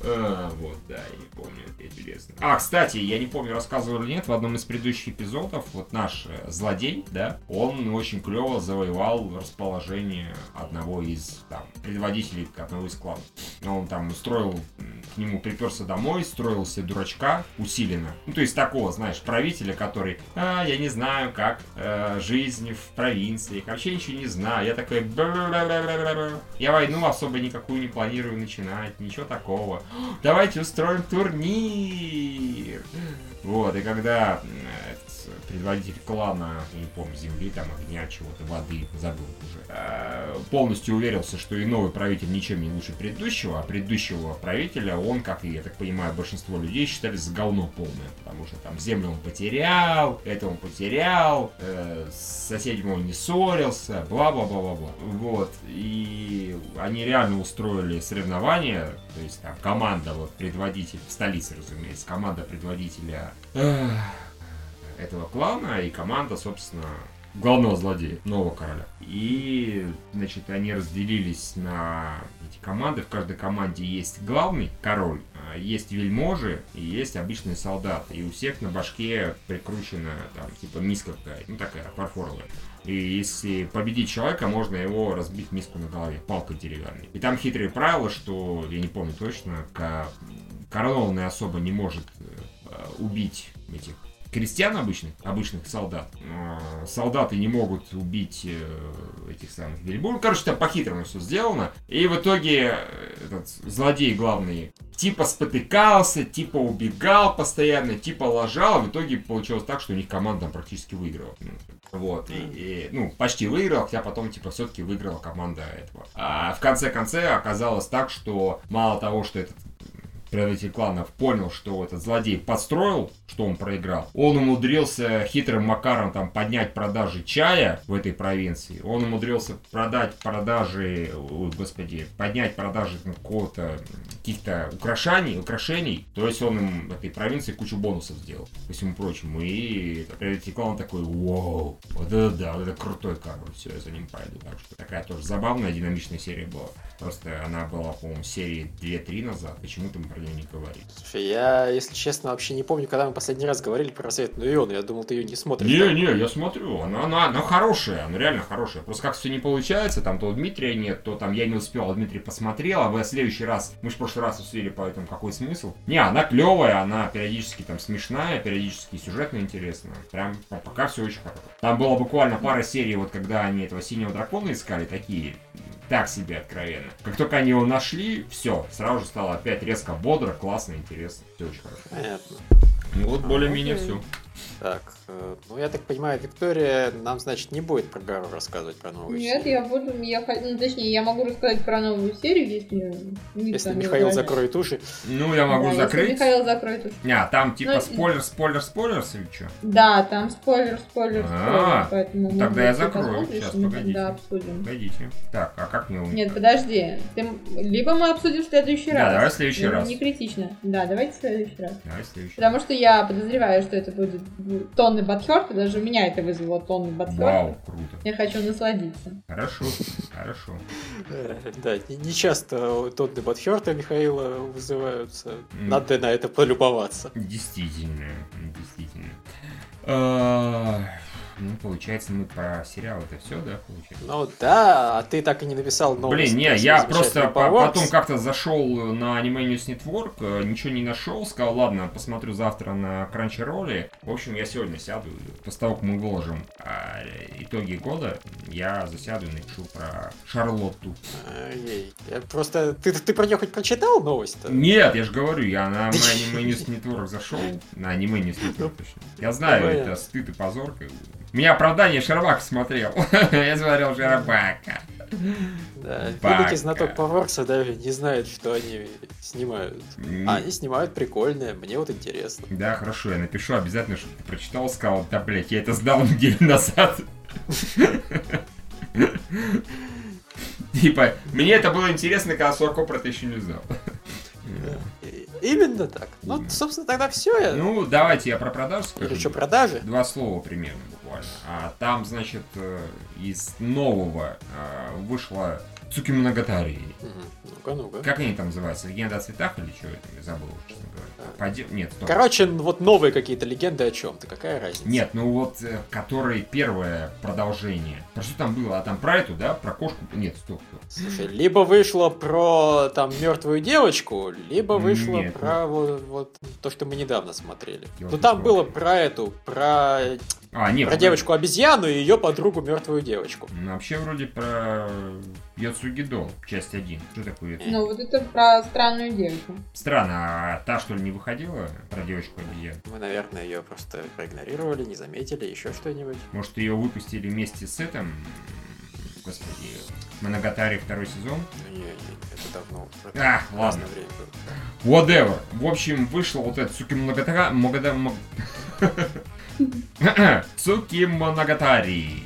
А, вот, да, я не помню, это интересно. А, кстати, я не помню, рассказывал или нет, в одном из предыдущих эпизодов, вот наш э, злодей, да, он очень клево завоевал расположение одного из, там, предводителей одного из кланов. Он там устроил, к нему приперся домой, строил себе дурачка усиленно. Ну, то есть такого, знаешь, правителя, который, а, я не знаю, как э, жизнь в провинции, вообще ничего не знаю. Я такой, я войну особо никакую не планирую начинать, ничего такого давайте устроим турнир. Вот, и когда предводитель клана, не помню, земли, там, огня, чего-то, воды, забыл полностью уверился, что и новый правитель ничем не лучше предыдущего, а предыдущего правителя он, как и, я так понимаю, большинство людей считали за говно полное, потому что там землю он потерял, это он потерял, э, с соседями он не ссорился, бла-бла-бла-бла-бла. Вот, и они реально устроили соревнования, то есть там команда, вот, предводитель, в столице, разумеется, команда предводителя этого клана и команда, собственно, главного злодея, нового короля. И, значит, они разделились на эти команды. В каждой команде есть главный король, а есть вельможи и есть обычные солдаты. И у всех на башке прикручена там, типа миска какая-то, ну такая, фарфоровая. И если победить человека, можно его разбить миску на голове, палкой деревянной. И там хитрые правила, что, я не помню точно, коронованный особо не может э, убить этих крестьян обычных, обычных солдат. Солдаты не могут убить э, этих самых вельбу. Ну, короче, там по-хитрому все сделано. И в итоге э, этот злодей главный типа спотыкался, типа убегал постоянно, типа лажал. В итоге получилось так, что у них команда практически выиграла. Вот, и, и, ну, почти выиграл, хотя потом, типа, все-таки выиграла команда этого. А в конце конце оказалось так, что мало того, что этот предводитель кланов понял, что этот злодей подстроил, что он проиграл, он умудрился хитрым макаром там поднять продажи чая в этой провинции. Он умудрился продать продажи, ой, господи, поднять продажи какого-то каких-то украшений, украшений. То есть он им этой провинции кучу бонусов сделал, по всему прочему. И предводитель клана такой, вау, Вот это да, вот это крутой король, все, я за ним пойду. Так что такая тоже забавная, динамичная серия была. Просто она была, по-моему, серии 2-3 назад, почему-то мы про нее не говорили. Слушай, я, если честно, вообще не помню, когда мы последний раз говорили про рассветную Иону. Я думал, ты ее не смотришь. Не, не, я смотрю, она, она, она хорошая, она реально хорошая. Просто как все не получается, там то у Дмитрия нет, то там я не успел, а Дмитрий посмотрел, а вы в следующий раз, мы же в прошлый раз усвили, поэтому какой смысл? Не, она клевая, она периодически там смешная, периодически сюжетно интересная. Прям по- пока все очень хорошо. Там была буквально пара серий, вот когда они этого синего дракона искали, такие так себе откровенно. Как только они его нашли, все, сразу же стало опять резко бодро, классно, интересно. Все очень хорошо. Понятно. Ну вот А, более-менее все. Так, э, ну я так понимаю, Виктория нам, значит, не будет про Гару рассказывать про новую Нет, серию. я буду, я, ну, точнее, я могу рассказать про новую серию, если... Если не Михаил возражает. закроет уши. Ну, я могу Да, если закрыть. Михаил закроет уж. А, там типа Ну, спойлер, спойлер, спойлер, или что? Да, там спойлер, спойлер, А, спойлер, поэтому... тогда я закрою. мы погодите. тогда обсудим. Погодите. Так, а как мне Нет, подожди. Ты... Либо мы обсудим в следующий Да, раз. давай в следующий Ну, раз. Не критично. Да, давайте в следующий раз. Давай следующий. Потому что я подозреваю, что это будет тонны батхерта, даже у меня это вызвало тонны батхерта. Вау, круто. Я хочу насладиться. Хорошо, хорошо. Да, не, часто тонны Батхерта Михаила вызываются. Надо на это полюбоваться. Действительно, действительно. Ну, получается, мы про сериал это все, да, получается? Ну да, а ты так и не написал новость. Блин, не, я просто по- потом как-то зашел на Anime News Network, э, ничего не нашел, сказал, ладно, посмотрю завтра на Crunchyroll. В общем, я сегодня сяду, после того, как мы выложим а, итоги года, я засяду и напишу про Шарлотту. Ай, я просто... Ты, ты про нее хоть прочитал новость-то? Нет, я же говорю, я на Anime News Network зашел, на Anime News Network точно. Я знаю, это стыд и позор. как бы. Меня оправдание Шарбак смотрел. Я смотрел Шарбака. Да, великий знаток Поворса даже не знает, что они снимают. А они снимают прикольное, мне вот интересно. Да, хорошо, я напишу обязательно, чтобы ты прочитал, сказал, да, блядь, я это сдал неделю назад. Типа, мне это было интересно, когда Сурко про это еще не знал. Именно так. Ну, собственно, тогда все. Ну, давайте я про продажу Или скажу. что, продажи? Два слова примерно буквально. А там, значит, э, из нового э, вышла Цукимоногатари. Ну-ка, ну-ка. Как они там называются? Легенда о цветах или что? Я забыл, честно говоря. Поде- Нет, стоп. Короче, вот новые какие-то легенды о чем-то. Какая разница? Нет, ну вот, э, который первое продолжение. Про что там было? А там про эту, да? Про кошку? Нет, стоп. Слушай, либо вышло про там мертвую девочку, либо вышло Нет, про вот, вот то, что мы недавно смотрели. Я Ну там было про эту, про, А, нет. про вроде- девочку обезьяну и ее подругу мертвую девочку. Ну, вообще вроде про Яцугидо, часть 1. Что такое? это? Ну, вот это про странную девушку. Странно, а та что ли не выходила про девочку обезьян? Мы, наверное, ее просто проигнорировали, не заметили, еще что-нибудь. Может ее выпустили вместе с этим? Господи, Моногатари второй сезон? Ну, не, не, это давно. Это А, ладно. время было. Whatever. В общем, вышла вот эта Цуки Моногатара... Могада... Мо- Цуки Моногатари.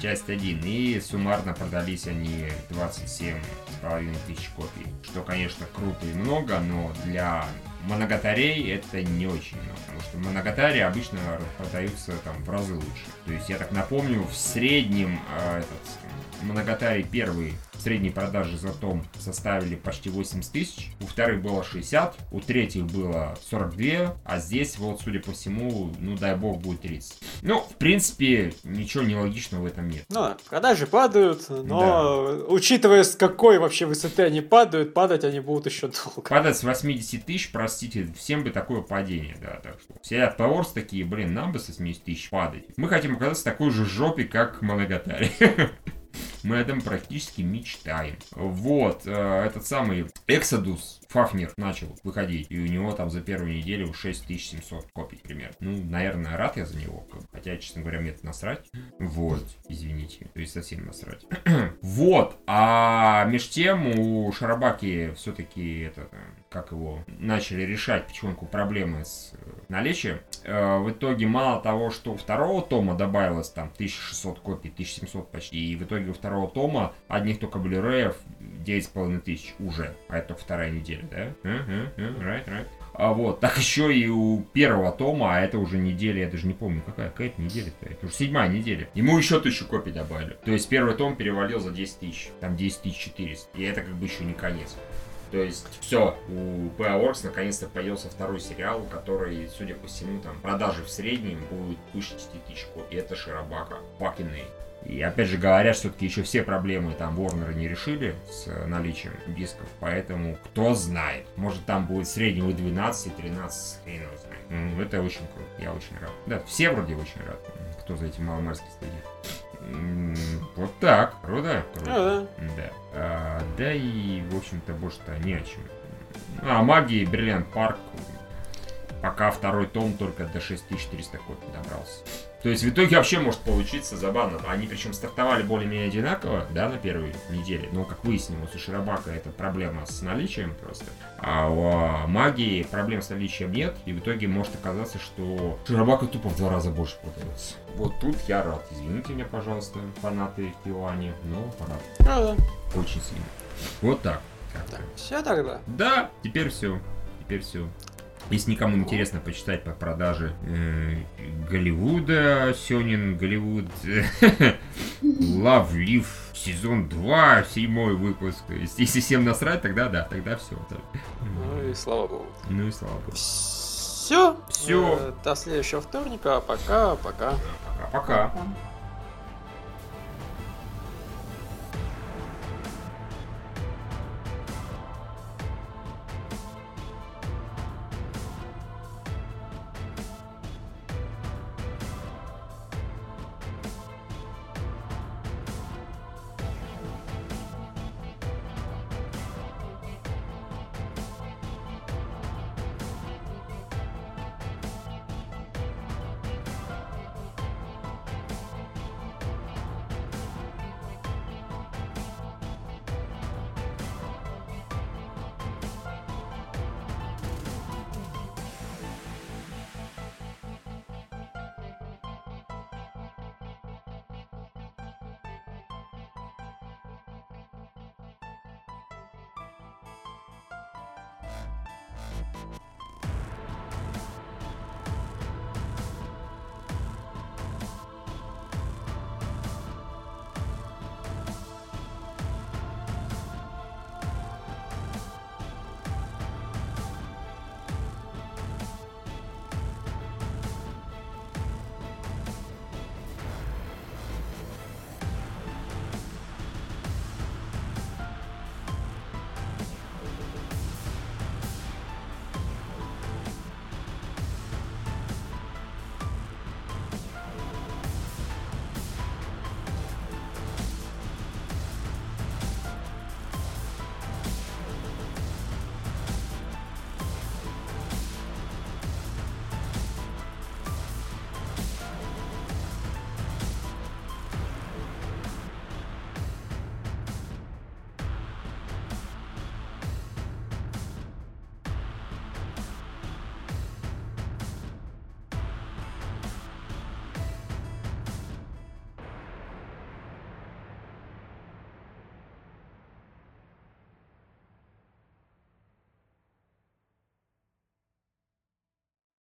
Часть 1. И суммарно продались они 27 с половиной тысяч копий. Что, конечно, круто и много, но для Моногатарей это не очень много. Потому что Моногатари обычно продаются там в разы лучше. То есть, я так напомню, в среднем э, этот Моногатари первый средние продажи за том составили почти 80 тысяч, у вторых было 60, у третьих было 42, а здесь вот, судя по всему, ну дай бог будет 30. Ну, в принципе, ничего нелогичного в этом нет. Ну, да, продажи падают, но учитывая с какой вообще высоты они падают, падать они будут еще долго. Падать с 80 тысяч, простите, всем бы такое падение, да, так что. Все от такие, блин, нам бы с 80 тысяч падать. Мы хотим оказаться такой же жопе, как Моногатари. Мы об этом практически мечтаем. Вот, э, этот самый Exodus Фафнер начал выходить, и у него там за первую неделю 6700 копий примерно. Ну, наверное, рад я за него, хотя, честно говоря, мне это насрать. Вот, извините, то есть совсем насрать. вот, а меж тем у Шарабаки все-таки это, э, как его, начали решать потихоньку проблемы с э, наличием. Э, В итоге мало того, что второго тома добавилось там 1600 копий, 1700 почти, и в итоге у второго тома одних только блюреев 9500 уже, а это вторая неделя, да? Right, right. А вот, так еще и у первого тома, а это уже неделя, я даже не помню, какая, какая неделя-то, это уже седьмая неделя. Ему еще тысячу копий добавили. То есть первый том перевалил за 10 тысяч, там 10 тысяч 400. И это как бы еще не конец. То есть все, у PA наконец-то появился второй сериал, который, судя по всему, там продажи в среднем будут выше 10 тысяч копий. Это Широбака. Fucking и опять же говорят, все-таки еще все проблемы там Warner не решили с наличием дисков, поэтому кто знает. Может там будет среднего 12, 13, хрен его знает. Это очень круто, я очень рад. Да, все вроде очень рад, кто за этим маломерски следит. Вот так, круто? круто. А, да. Да. А, да и, в общем-то, больше-то не о чем. А, магии, Бриллиант Парк, пока второй том только до 6400 копий добрался. То есть в итоге вообще может получиться забавно. Они причем стартовали более-менее одинаково, да, на первой неделе. Но, как выяснилось, у Широбака это проблема с наличием просто. А у а, магии проблем с наличием нет. И в итоге может оказаться, что Широбака тупо в два раза больше продается. Вот тут я рад. Извините меня, пожалуйста, фанаты Пилани, но рад. А, да. Очень сильно. Вот так. Так, все тогда. Да, теперь все. Теперь все. Если никому интересно почитать по продаже э, Голливуда, Сёнин Голливуд, Love Live сезон 2, седьмой выпуск. Если всем насрать, тогда да, тогда все. Ну и слава богу. Ну и слава богу. Все. Все. Э, до следующего вторника. Пока, пока. Пока-пока.